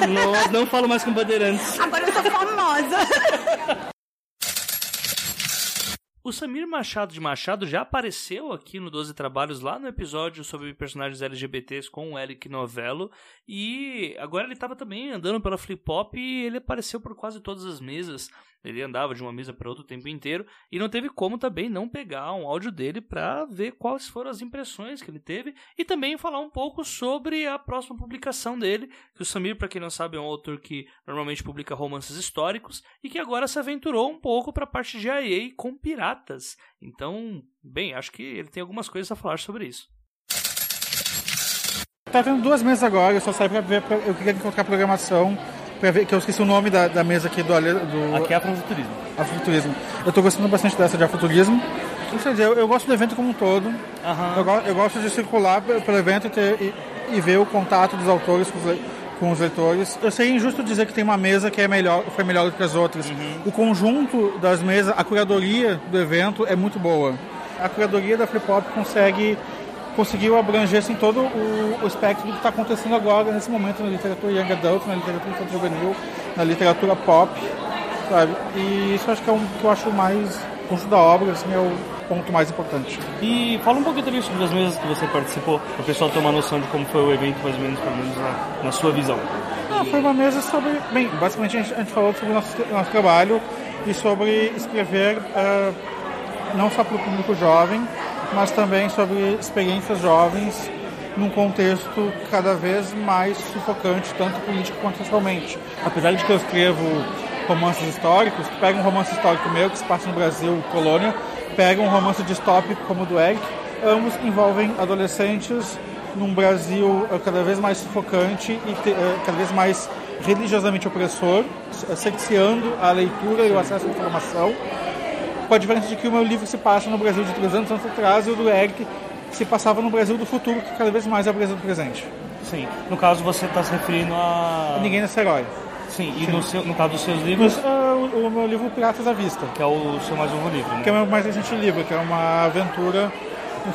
Não, não falo mais com bandeirantes. Agora eu sou famosa. O Samir Machado de Machado já apareceu aqui no 12 Trabalhos, lá no episódio sobre personagens LGBTs com o Eric Novello. E agora ele estava também andando pela Flip Pop e ele apareceu por quase todas as mesas. Ele andava de uma mesa para outra o tempo inteiro e não teve como também não pegar um áudio dele para ver quais foram as impressões que ele teve e também falar um pouco sobre a próxima publicação dele. Que o Samir, para quem não sabe, é um autor que normalmente publica romances históricos e que agora se aventurou um pouco para a parte de IA com piratas. Então, bem, acho que ele tem algumas coisas a falar sobre isso. Tá tendo duas mesas agora, eu só saí pra ver, eu queria encontrar programação, que eu esqueci o nome da, da mesa aqui do... Do Aqui é Afrofuturismo. Afrofuturismo. Eu tô gostando bastante dessa de Afrofuturismo. Dizer, eu, eu gosto do evento como um todo. Eu, go- eu gosto de circular pe- pelo evento e, ter- e- e ver o contato dos autores com os, com os leitores. Eu sei injusto dizer que tem uma mesa que é melhor, foi melhor do que as outras. O conjunto das mesas, a curadoria do evento é muito boa. A curadoria da Flip Hop consegue conseguiu abranger assim, todo o, o espectro do que está acontecendo agora, nesse momento, na literatura young adult, na literatura infantil juvenil, na literatura pop, sabe? E isso acho que é um que eu acho mais, o conjunto da obra, assim, é o ponto mais importante. E fala um pouquinho também sobre as mesas que você participou, para o pessoal ter uma noção de como foi o evento, mais ou menos, pelo menos na, na sua visão. Ah, foi uma mesa sobre, bem, basicamente a gente, a gente falou sobre o nosso, nosso trabalho e sobre escrever ah, não só para o público jovem, mas também sobre experiências jovens num contexto cada vez mais sufocante, tanto político quanto socialmente. Apesar de que eu escrevo romances históricos, pega um romance histórico meu que se passa no Brasil, colônia, pega um romance distópico como o do Eric, ambos envolvem adolescentes num Brasil eh, cada vez mais sufocante e eh, cada vez mais religiosamente opressor, eh, cerceando a leitura e o acesso à informação com a diferença de que o meu livro se passa no Brasil de 300 anos atrás e o do Eric se passava no Brasil do futuro, que cada vez mais é o Brasil do presente. Sim. No caso, você está se referindo a... Ninguém nesse herói. Sim, e no, seu, no caso dos seus livros... Ah, o, o meu livro Piratas à Vista. Que é o seu mais novo livro, né? Que é o meu mais recente livro, que é uma aventura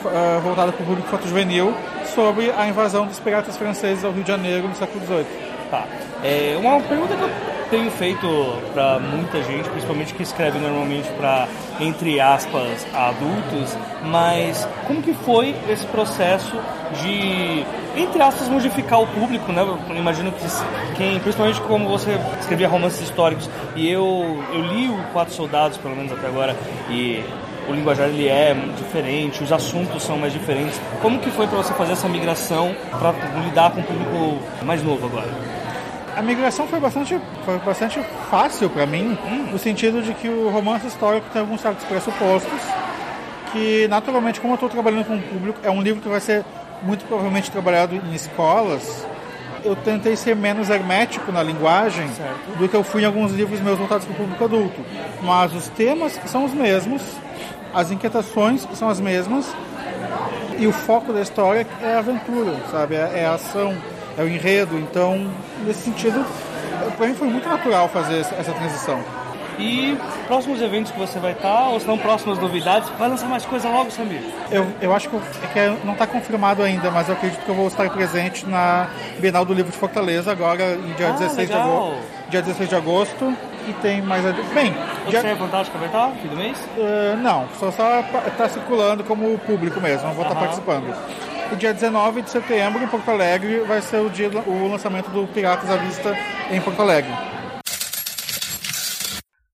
ah, voltada para o público foto-juvenil sobre a invasão dos piratas franceses ao Rio de Janeiro no século XVIII. Tá. É uma pergunta que eu tenho feito para muita gente, principalmente que escreve normalmente para entre aspas adultos, mas como que foi esse processo de entre aspas modificar o público, né? Eu imagino que quem, principalmente como você escrevia romances históricos e eu eu li o Quatro Soldados pelo menos até agora e o linguajar ele é diferente, os assuntos são mais diferentes. Como que foi para você fazer essa migração para lidar com o público mais novo agora? A migração foi bastante, foi bastante fácil para mim, no sentido de que o romance histórico tem alguns certos pressupostos, que naturalmente, como eu estou trabalhando com o público, é um livro que vai ser muito provavelmente trabalhado em escolas. Eu tentei ser menos hermético na linguagem do que eu fui em alguns livros meus voltados para o público adulto. Mas os temas são os mesmos, as inquietações são as mesmas, e o foco da história é a aventura, sabe? É é a ação, é o enredo. Então, nesse sentido, para mim foi muito natural fazer essa transição. E próximos eventos que você vai estar, ou se não próximas novidades, vai lançar mais coisa logo, Samir? Eu, eu acho que, é que não está confirmado ainda, mas eu acredito que eu vou estar presente na Bienal do Livro de Fortaleza agora, em dia, Ah, 16, de agosto, dia 16 de agosto. E tem mais. Bem, Dia... Você é Fantástica vai estar, fim do mês? Uh, não, só está tá circulando como público mesmo, não vou estar participando. O dia 19 de setembro, em Porto Alegre, vai ser o, dia, o lançamento do Piratas à Vista em Porto Alegre.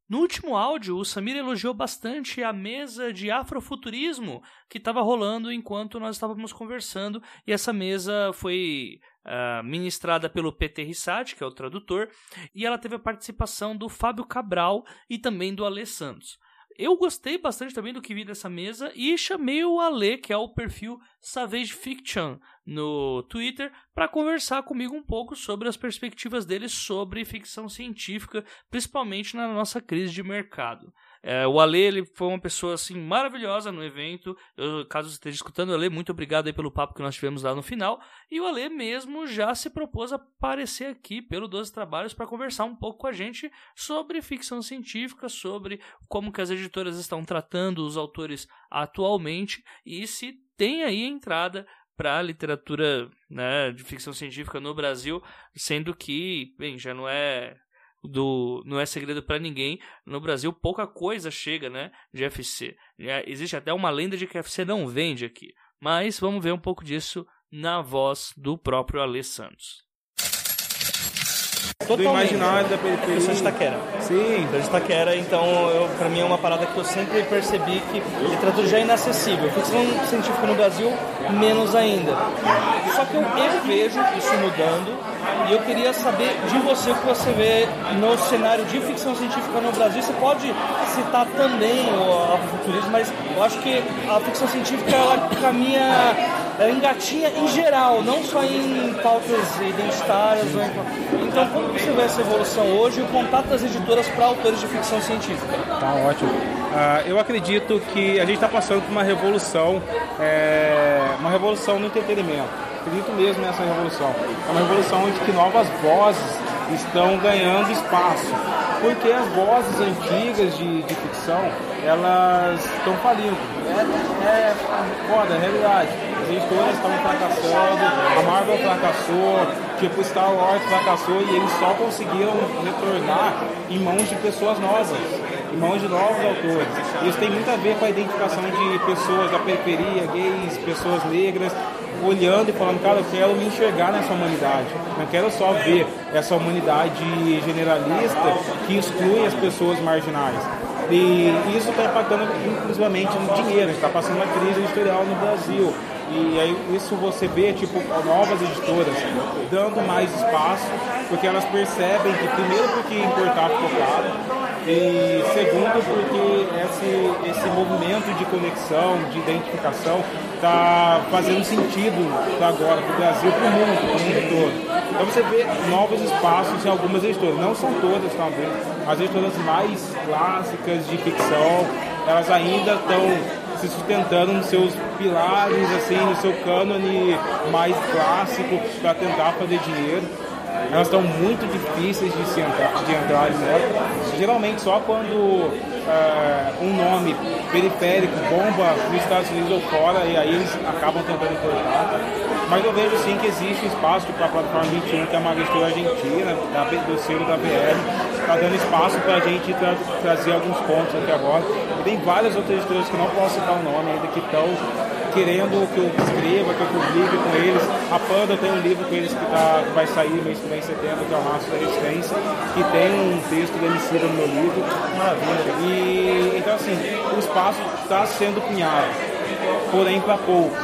No último áudio, o Samir elogiou bastante a mesa de afrofuturismo que estava rolando enquanto nós estávamos conversando, e essa mesa foi uh, ministrada pelo Peter Rissati, que é o tradutor, e ela teve a participação do Fábio Cabral e também do Alê Santos. Eu gostei bastante também do que vi dessa mesa e chamei o Ale, que é o perfil Savage Fiction no Twitter, para conversar comigo um pouco sobre as perspectivas dele sobre ficção científica, principalmente na nossa crise de mercado. É, o Ale ele foi uma pessoa assim maravilhosa no evento. Eu, caso você esteja escutando Ale, muito obrigado aí pelo papo que nós tivemos lá no final. E o Ale mesmo já se propôs a aparecer aqui pelo 12 Trabalhos para conversar um pouco com a gente sobre ficção científica, sobre como que as editoras estão tratando os autores atualmente e se tem aí entrada para a literatura né, de ficção científica no Brasil, sendo que, bem, já não é do não é segredo para ninguém. No Brasil pouca coisa chega, né, de FC. Existe até uma lenda de que a FC não vende aqui. Mas vamos ver um pouco disso na voz do próprio Alê Santos. Totalmente. Do imaginário da periferia. Eu sou de Taquera. Sim. Sou de Taquera, então eu, pra mim é uma parada que eu sempre percebi que literatura já é inacessível. Ficção científica no Brasil, menos ainda. Só que eu, eu vejo isso mudando e eu queria saber de você o que você vê no cenário de ficção científica no Brasil. Você pode citar também o afrofuturismo, mas eu acho que a ficção científica ela caminha engatinha em geral, não só em pautas identitárias. Então, como você vê essa evolução hoje e o contato das editoras para autores de ficção científica? Tá ótimo. Uh, eu acredito que a gente está passando por uma revolução, é, uma revolução no entretenimento. Acredito mesmo nessa revolução. É uma revolução onde que novas vozes estão ganhando espaço. Porque as vozes antigas de, de ficção, elas estão falindo. É, é foda, é realidade editoras estavam fracassando, a Marvel fracassou, tipo Star Wars fracassou e eles só conseguiram retornar em mãos de pessoas novas, em mãos de novos autores. Isso tem muito a ver com a identificação de pessoas da periferia, gays, pessoas negras, olhando e falando, cara, eu quero me enxergar nessa humanidade. Não quero só ver essa humanidade generalista que exclui as pessoas marginais. E isso está impactando inclusivamente no dinheiro. A gente está passando uma crise editorial no Brasil. E aí isso você vê, tipo, novas editoras dando mais espaço, porque elas percebem que primeiro porque importar ficou caro, e segundo porque esse, esse movimento de conexão, de identificação, está fazendo sentido agora para o Brasil, para o mundo, para o mundo todo. Então você vê novos espaços em algumas editoras, não são todas talvez, as editoras mais clássicas de ficção, elas ainda estão se sustentando nos seus pilares, assim, no seu cânone mais clássico para tentar fazer dinheiro. Elas estão muito difíceis de, se entrar, de entrar nela. Geralmente só quando uh, um nome periférico bomba nos Estados Unidos ou fora e aí eles acabam tentando importar. Mas eu vejo sim que existe espaço para a plataforma 21, que é uma gestora argentina, da, do selo da BR, está dando espaço para a gente tra trazer alguns pontos aqui agora. E tem várias outras editoras que não posso citar o nome ainda, que estão querendo que eu escreva, que eu publique com eles. A Panda tem um livro com eles que, tá, que vai sair mês que vem em setembro, que é o Raço da Resistência, que tem um texto do Emicida no meu livro. Maravilha. E, então, assim, o espaço está sendo cunhado, porém para poucos.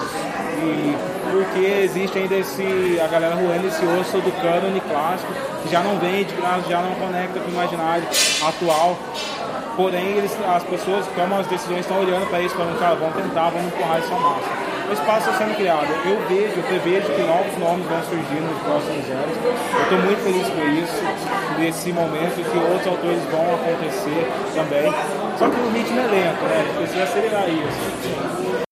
E porque existe ainda esse, a galera ruendo esse osso do cânone clássico, que já não vende, já não conecta com o imaginário atual. Porém, eles, as pessoas que tomam as decisões estão olhando para isso, falando, cara, vamos tentar, vamos empurrar essa massa. O espaço está sendo criado. Eu vejo, eu prevejo que novos nomes vão surgir nos próximos anos. Eu estou muito feliz com isso, nesse momento que outros autores vão acontecer também. Só que o ritmo é lento, né? A gente precisa acelerar isso.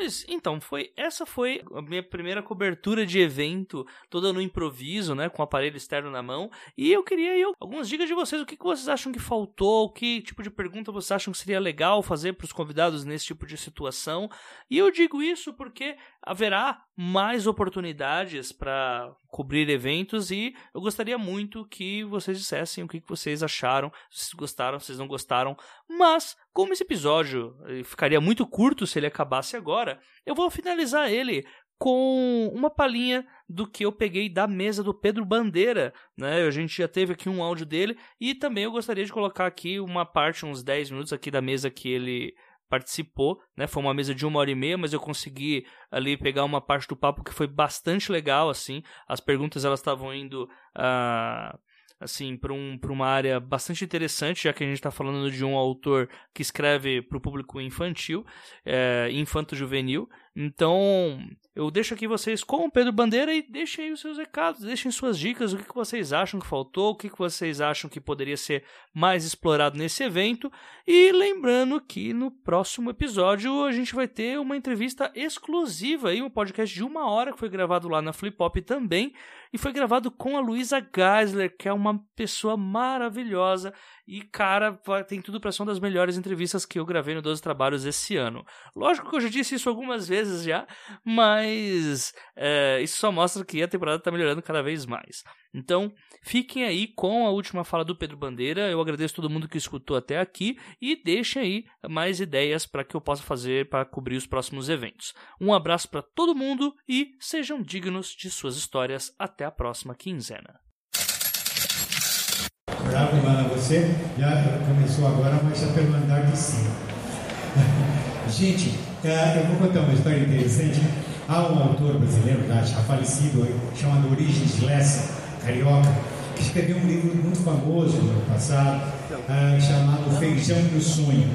Mas então, foi essa foi a minha primeira cobertura de evento, toda no improviso, né, com o aparelho externo na mão. E eu queria eu, algumas dicas de vocês, o que, que vocês acham que faltou, que tipo de pergunta vocês acham que seria legal fazer para os convidados nesse tipo de situação. E eu digo isso porque haverá mais oportunidades para cobrir eventos e eu gostaria muito que vocês dissessem o que vocês acharam, se gostaram, se vocês não gostaram. Mas, como esse episódio eh, ficaria muito curto se ele acabasse agora, eu vou finalizar ele com uma palhinha do que eu peguei da mesa do Pedro Bandeira, né? A gente já teve aqui um áudio dele e também eu gostaria de colocar aqui uma parte, uns 10 minutos aqui da mesa que ele participou, né? Foi uma mesa de uma hora e meia, mas eu consegui ali pegar uma parte do papo que foi bastante legal, assim. As perguntas elas estavam indo uh, assim para um, uma área bastante interessante, já que a gente está falando de um autor que escreve para o público infantil, é, infanto-juvenil. Então, eu deixo aqui vocês com o Pedro Bandeira e deixem aí os seus recados, deixem suas dicas, o que, vocês acham que faltou, o que, que vocês acham que poderia ser mais explorado nesse evento. E lembrando que no próximo episódio a gente vai ter uma entrevista exclusiva aí, um podcast de uma hora que foi gravado lá na Flip Pop também, e foi gravado com a Luísa Geisler, que é uma pessoa maravilhosa e, cara, tem tudo para ser uma das melhores entrevistas que eu gravei no 12 Trabalhos esse ano. Lógico que eu já disse isso algumas vezes já, mas é, isso só mostra que a temporada tá melhorando cada vez mais. Então, fiquem aí com a última fala do Pedro Bandeira. Eu agradeço todo mundo que escutou até aqui e deixem aí mais ideias para que eu possa fazer para cobrir os próximos eventos. Um abraço para todo mundo e sejam dignos de suas histórias. Até a próxima quinzena. Bravo, mano, você já começou agora, mas já pelo andar de cima. Gente, é, eu vou contar uma história interessante. Há um autor brasileiro, já, já falecido, chamado Origens Lessa, carioca, que escreveu um livro muito famoso no ano passado, uh, chamado Feijão do Sonho.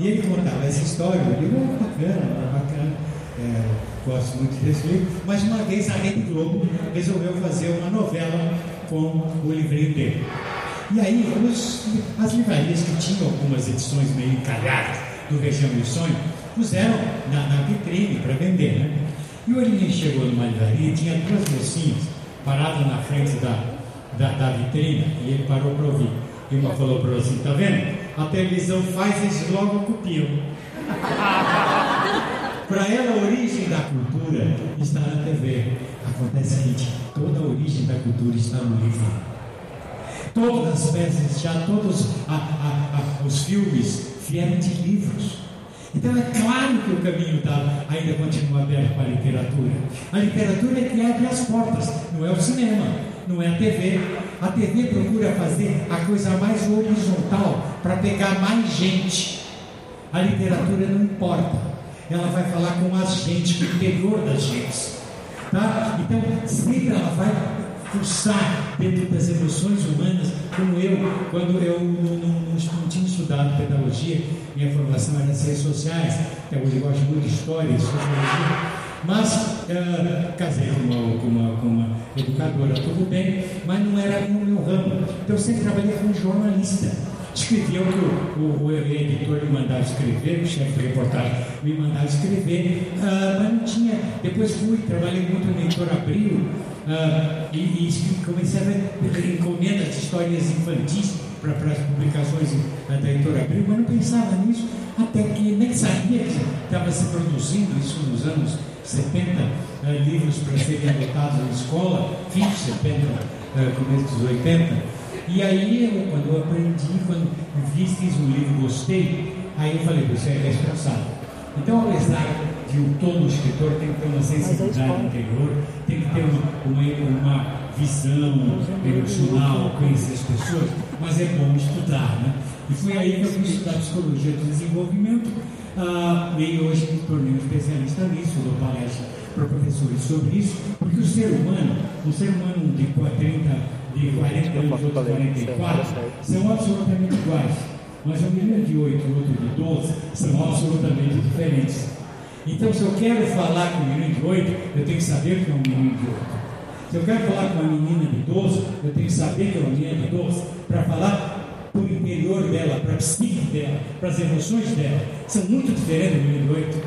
E ele contava essa história, um livro bacana, bacana, é, gosto muito desse livro, mas uma vez a Rede Globo resolveu fazer uma novela com o livrinho dele. E aí, os, as livrarias que tinham algumas edições meio encalhadas do Região do Sonho, puseram na, na vitrine para vender, né? E o Orininho chegou numa livraria e tinha duas mocinhas paradas na frente da, da, da vitrine e ele parou para ouvir. E uma falou para assim, tá vendo? A televisão faz, eles logo copiam. para ela, a origem da cultura está na TV. Acontece o seguinte, toda a origem da cultura está no livro. Todas as peças, já todos a, a, a, os filmes vieram de livros. Então é claro que o caminho tá, ainda continua aberto para a literatura. A literatura é que abre as portas, não é o cinema, não é a TV. A TV procura fazer a coisa mais horizontal para pegar mais gente. A literatura não importa. Ela vai falar com as gente, com o interior das gente. Tá? Então, sempre ela vai pulsar dentro das emoções humanas, como eu, quando eu não, não, não tinha estudado pedagogia, minha formação era em ciências sociais, até hoje eu gosto muito de história e sociologia, mas uh, casei com uma, com, uma, com uma, educadora, tudo bem, mas não era no meu ramo. Então eu sempre trabalhei como jornalista. Escrevia o que o, o, o, editor me mandava escrever, o chefe de reportagem me mandava escrever, uh, mas não tinha. Depois fui, trabalhei muito no editor Abril, Uh, e, e, comecei a ver encomendas de histórias infantis para as publicações da editora Abril, mas não pensava nisso, até que nem sabia que estava se produzindo isso nos anos 70, uh, ah, livros para serem adotados na escola, fim de 70, uh, começo dos 80. E aí, eu, quando eu aprendi, quando vi, fiz um livro, gostei, aí eu falei, você é responsável. Então, apesar que o, todo escritor tem que ter uma sensibilidade interior, tem que ter uma, uma, uma visão emocional, conhecer as pessoas, mas é bom estudar, né? E foi aí que eu fui estudar psicologia do desenvolvimento ah, e hoje me tornei um especialista nisso, dou palestra para professores sobre isso, porque o ser humano, o ser humano de 30, de 40 anos, outro 44, são absolutamente iguais. Mas um menino de 8 e outro de 12 são absolutamente diferentes. Então, se eu quero falar com um menino de 8, eu tenho que saber que é um menino de 8. Se eu quero falar com uma menina de 12, eu tenho que saber que é uma menina de 12, para falar para o interior dela, para a psique dela, para as emoções dela. São muito diferentes do menino de 8.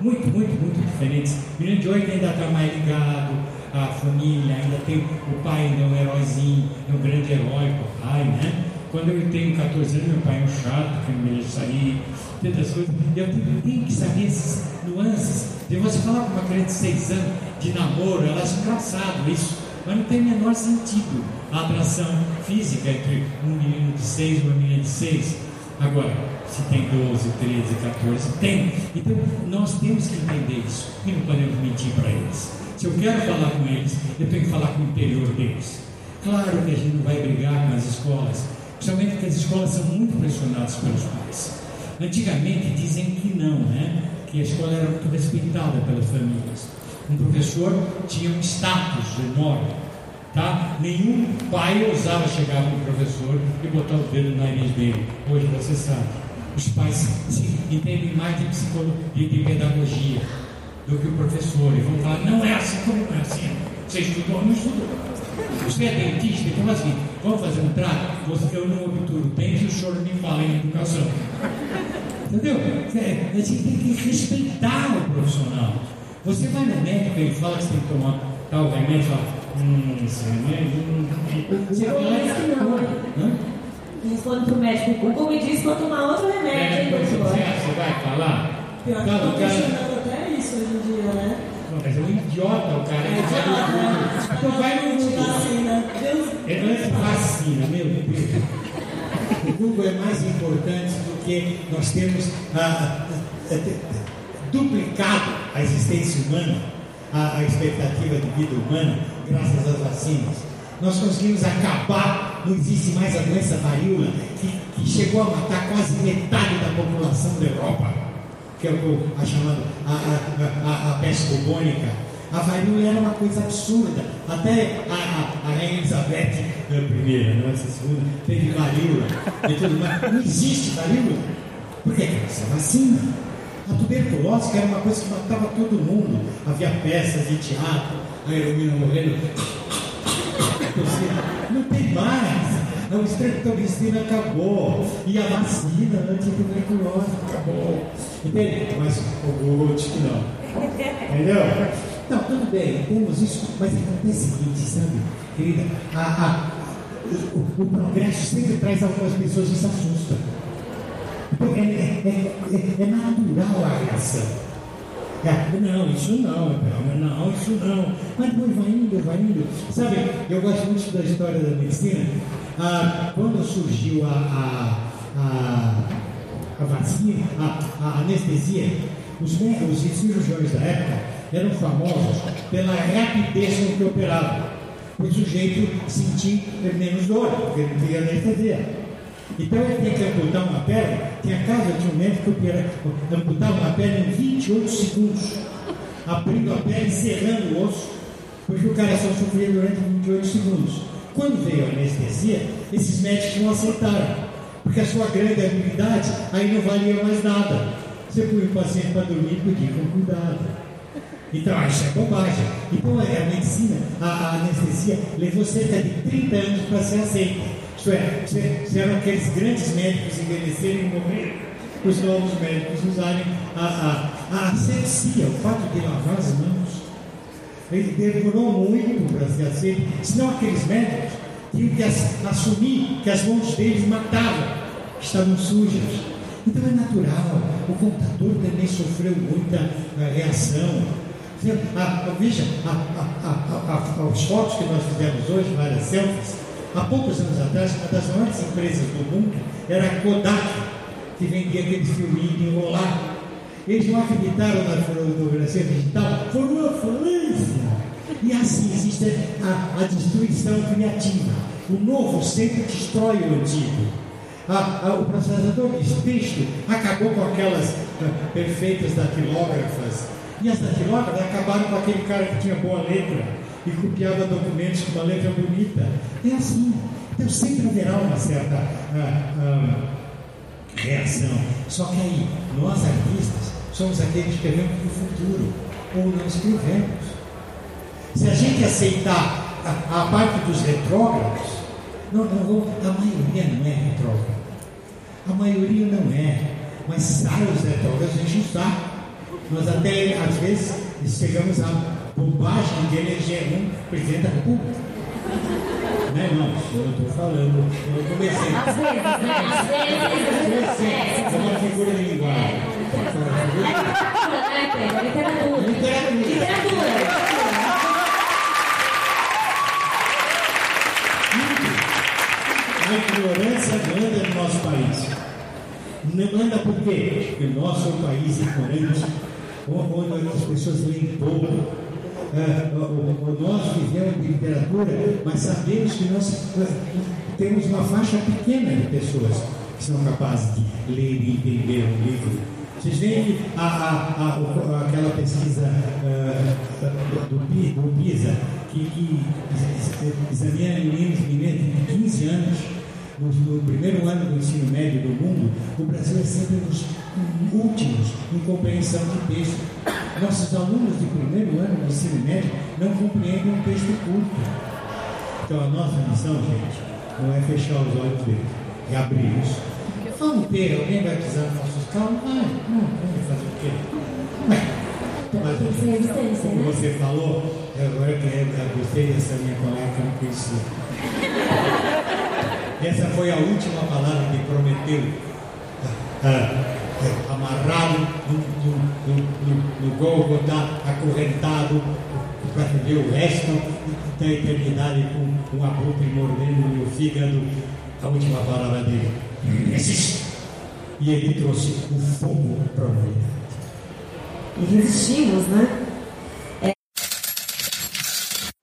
Muito, muito, muito diferentes. O menino de 8 ainda está mais ligado à família, ainda tem o pai ainda é um heróizinho, é um grande herói, o pai, né? Quando eu tenho 14 anos, meu pai é um chato, que não me deixa sair, tantas coisas. Eu tenho que saber essas nuances. De você falar com uma criança de 6 anos de namoro, ela acha engraçado isso, mas não tem o menor sentido a atração física entre um menino de 6 e uma menina de 6. Agora, se tem 12, 13, 14, tem. Então, nós temos que entender isso e não podemos mentir para eles. Se eu quero falar com eles, eu tenho que falar com o interior deles. Claro que a gente não vai brigar com as escolas, principalmente porque as escolas são muito pressionadas pelos pais. Antigamente dizem que não, né? Que a escola era muito respeitada pelas famílias. Um professor tinha um status enorme, tá? Nenhum pai ousava chegar para o professor e botar o dedo no nariz dele. Hoje você sabe, os pais se entendem mais de psicologia, de pedagogia do que o professor e vão falar, não é assim como não é assim. Você estudou, não estudou. Você é dentista, então assim, vamos fazer um trato? Você, eu não obturo o dente e o senhor me fala em educação. Entendeu? É, a gente tem que respeitar o profissional. Você vai no médico e fala que você tem que tomar tal remédio, fala, hum, esse remédio, hum, você vai lá e? Responde pro médico, o Google me disse para tomar outro remédio. É, hein, você, você vai falar? Pior que estão o cara- questionando até isso hoje em dia, né? Não, mas é um idiota o cara, no Google. Então vai no Google. Vacina. É de vacina, meu Deus. O Google é mais importante do que nós temos ah, duplicado a existência humana, a, a expectativa de vida humana, graças às vacinas. Nós conseguimos acabar, não existe mais a doença varíola, que, que chegou a matar quase metade da população da Europa, que é o a chamada a, a, a, a peste bubônica. A varíola era uma coisa absurda. Até a, a, a Rainha Elizabeth I, não essa segunda, teve varíola e tudo mais. Não existe varíola. Por quê? Porque essa vacina. A tuberculose, que era uma coisa que matava todo mundo. Havia peças de teatro, a heroína morrendo. Não tem mais. O estreptomicina acabou. E a vacina anti-tuberculose acabou. Entende? Mas o que não. Entendeu? Não, tudo bem, temos isso, mas acontece o seguinte, sabe, querida? A, a, o, o progresso sempre traz algumas pessoas que se assustam. Então, é, é, é, é natural a reação. É, não, isso não, não, isso não. Mas depois vai indo, vai indo. Sabe, eu gosto muito da história da medicina. Ah, quando surgiu a, a, a, a vacina, a, a anestesia, os, os cirurgiões da época eram famosos pela rapidez com que operavam. Para o sujeito sentir menos dor, porque ele não queria anestesia. Então ele tem que amputar uma perna. Tinha casa de um médico que amputava uma perna em 28 segundos, abrindo a perna e cerrando o osso, porque o cara só sofria durante 28 segundos. Quando veio a anestesia, esses médicos não aceitaram, porque a sua grande habilidade aí não valia mais nada. Você põe o paciente para dormir, podia com cuidado. Então, isso é bobagem. Então, a medicina, a, anestesia, levou cerca de 30 anos para ser aceita. Isto é, se- se eram aqueles grandes médicos envelhecerem e morrerem, os novos médicos usarem a, a, a asepsia, o fato de lavar as mãos. Ele demorou muito para ser aceito, senão aqueles médicos tinham que as- assumir que as mãos deles matavam, que estavam sujas. Então é natural, o computador também sofreu muita eh, reação. Veja, a- a- Veja, a- a- a- a- a- as fotos que nós fizemos hoje, várias selfies, há poucos anos atrás, uma das maiores empresas do mundo era a Kodak, que vendia aqueles filminhos de enrolar. Eles não acreditaram na fotografia digital, foram uma falência. E assim existe a, a destruição criativa. O novo sempre destrói o antigo. O processador de texto acabou com aquelas ah, perfeitas datilógrafas. E as datilógrafas acabaram com aquele cara que tinha boa letra e copiava documentos com uma letra bonita. É assim. Então sempre haverá uma certa ah, ah, reação. Só que aí, nós artistas somos aqueles que para o futuro, ou não escrevemos. Se a gente aceitar a, a parte dos retrógrados, não, não, a maioria não é retrógrada. A maioria não é, mas sai os retrógrados enchem o saco. Nós até, às vezes, chegamos à bobagem de eleger um presidente da República. Não é não, eu estou falando, eu comecei. Às vezes, né? Às vezes. Eu sei, é uma figura de linguagem. Literatura, né, Pedro? Literatura. Literatura. A ignorância anda no nosso país. Não anda por quê? Porque o nosso é um país ignorante, onde as pessoas leem pouco. Ah, o- nós vivemos de literatura, mas sabemos que nós ah, temos uma faixa pequena de pessoas que são capazes de ler e entender um livro. Vocês veem a, a- a- aquela pesquisa ah, do, do PISA, que, que ex- examina meninos meninas de 15 anos, no, no primeiro ano do ensino médio do mundo, o Brasil é sempre dos últimos em compreensão de texto. Nossos alunos de primeiro ano do ensino médio não compreendem um texto curto. Então a nossa missão, gente, não é fechar os olhos deles, é abri-los. Vamos ter, alguém nos nossos carros? Vai, não, vamos fazer o quê? Mas, como você falou, agora que eu gostei dessa minha colega que eu não conhecia. Essa foi a última palavra que prometeu, ah, ah, amarrado no, no, no, no, Gólgota, acorrentado para viver o resto da eternidade com um abutre mordendo meu fígado. A última palavra dele. E ele trouxe o fogo para a humanidade. E resistimos, né?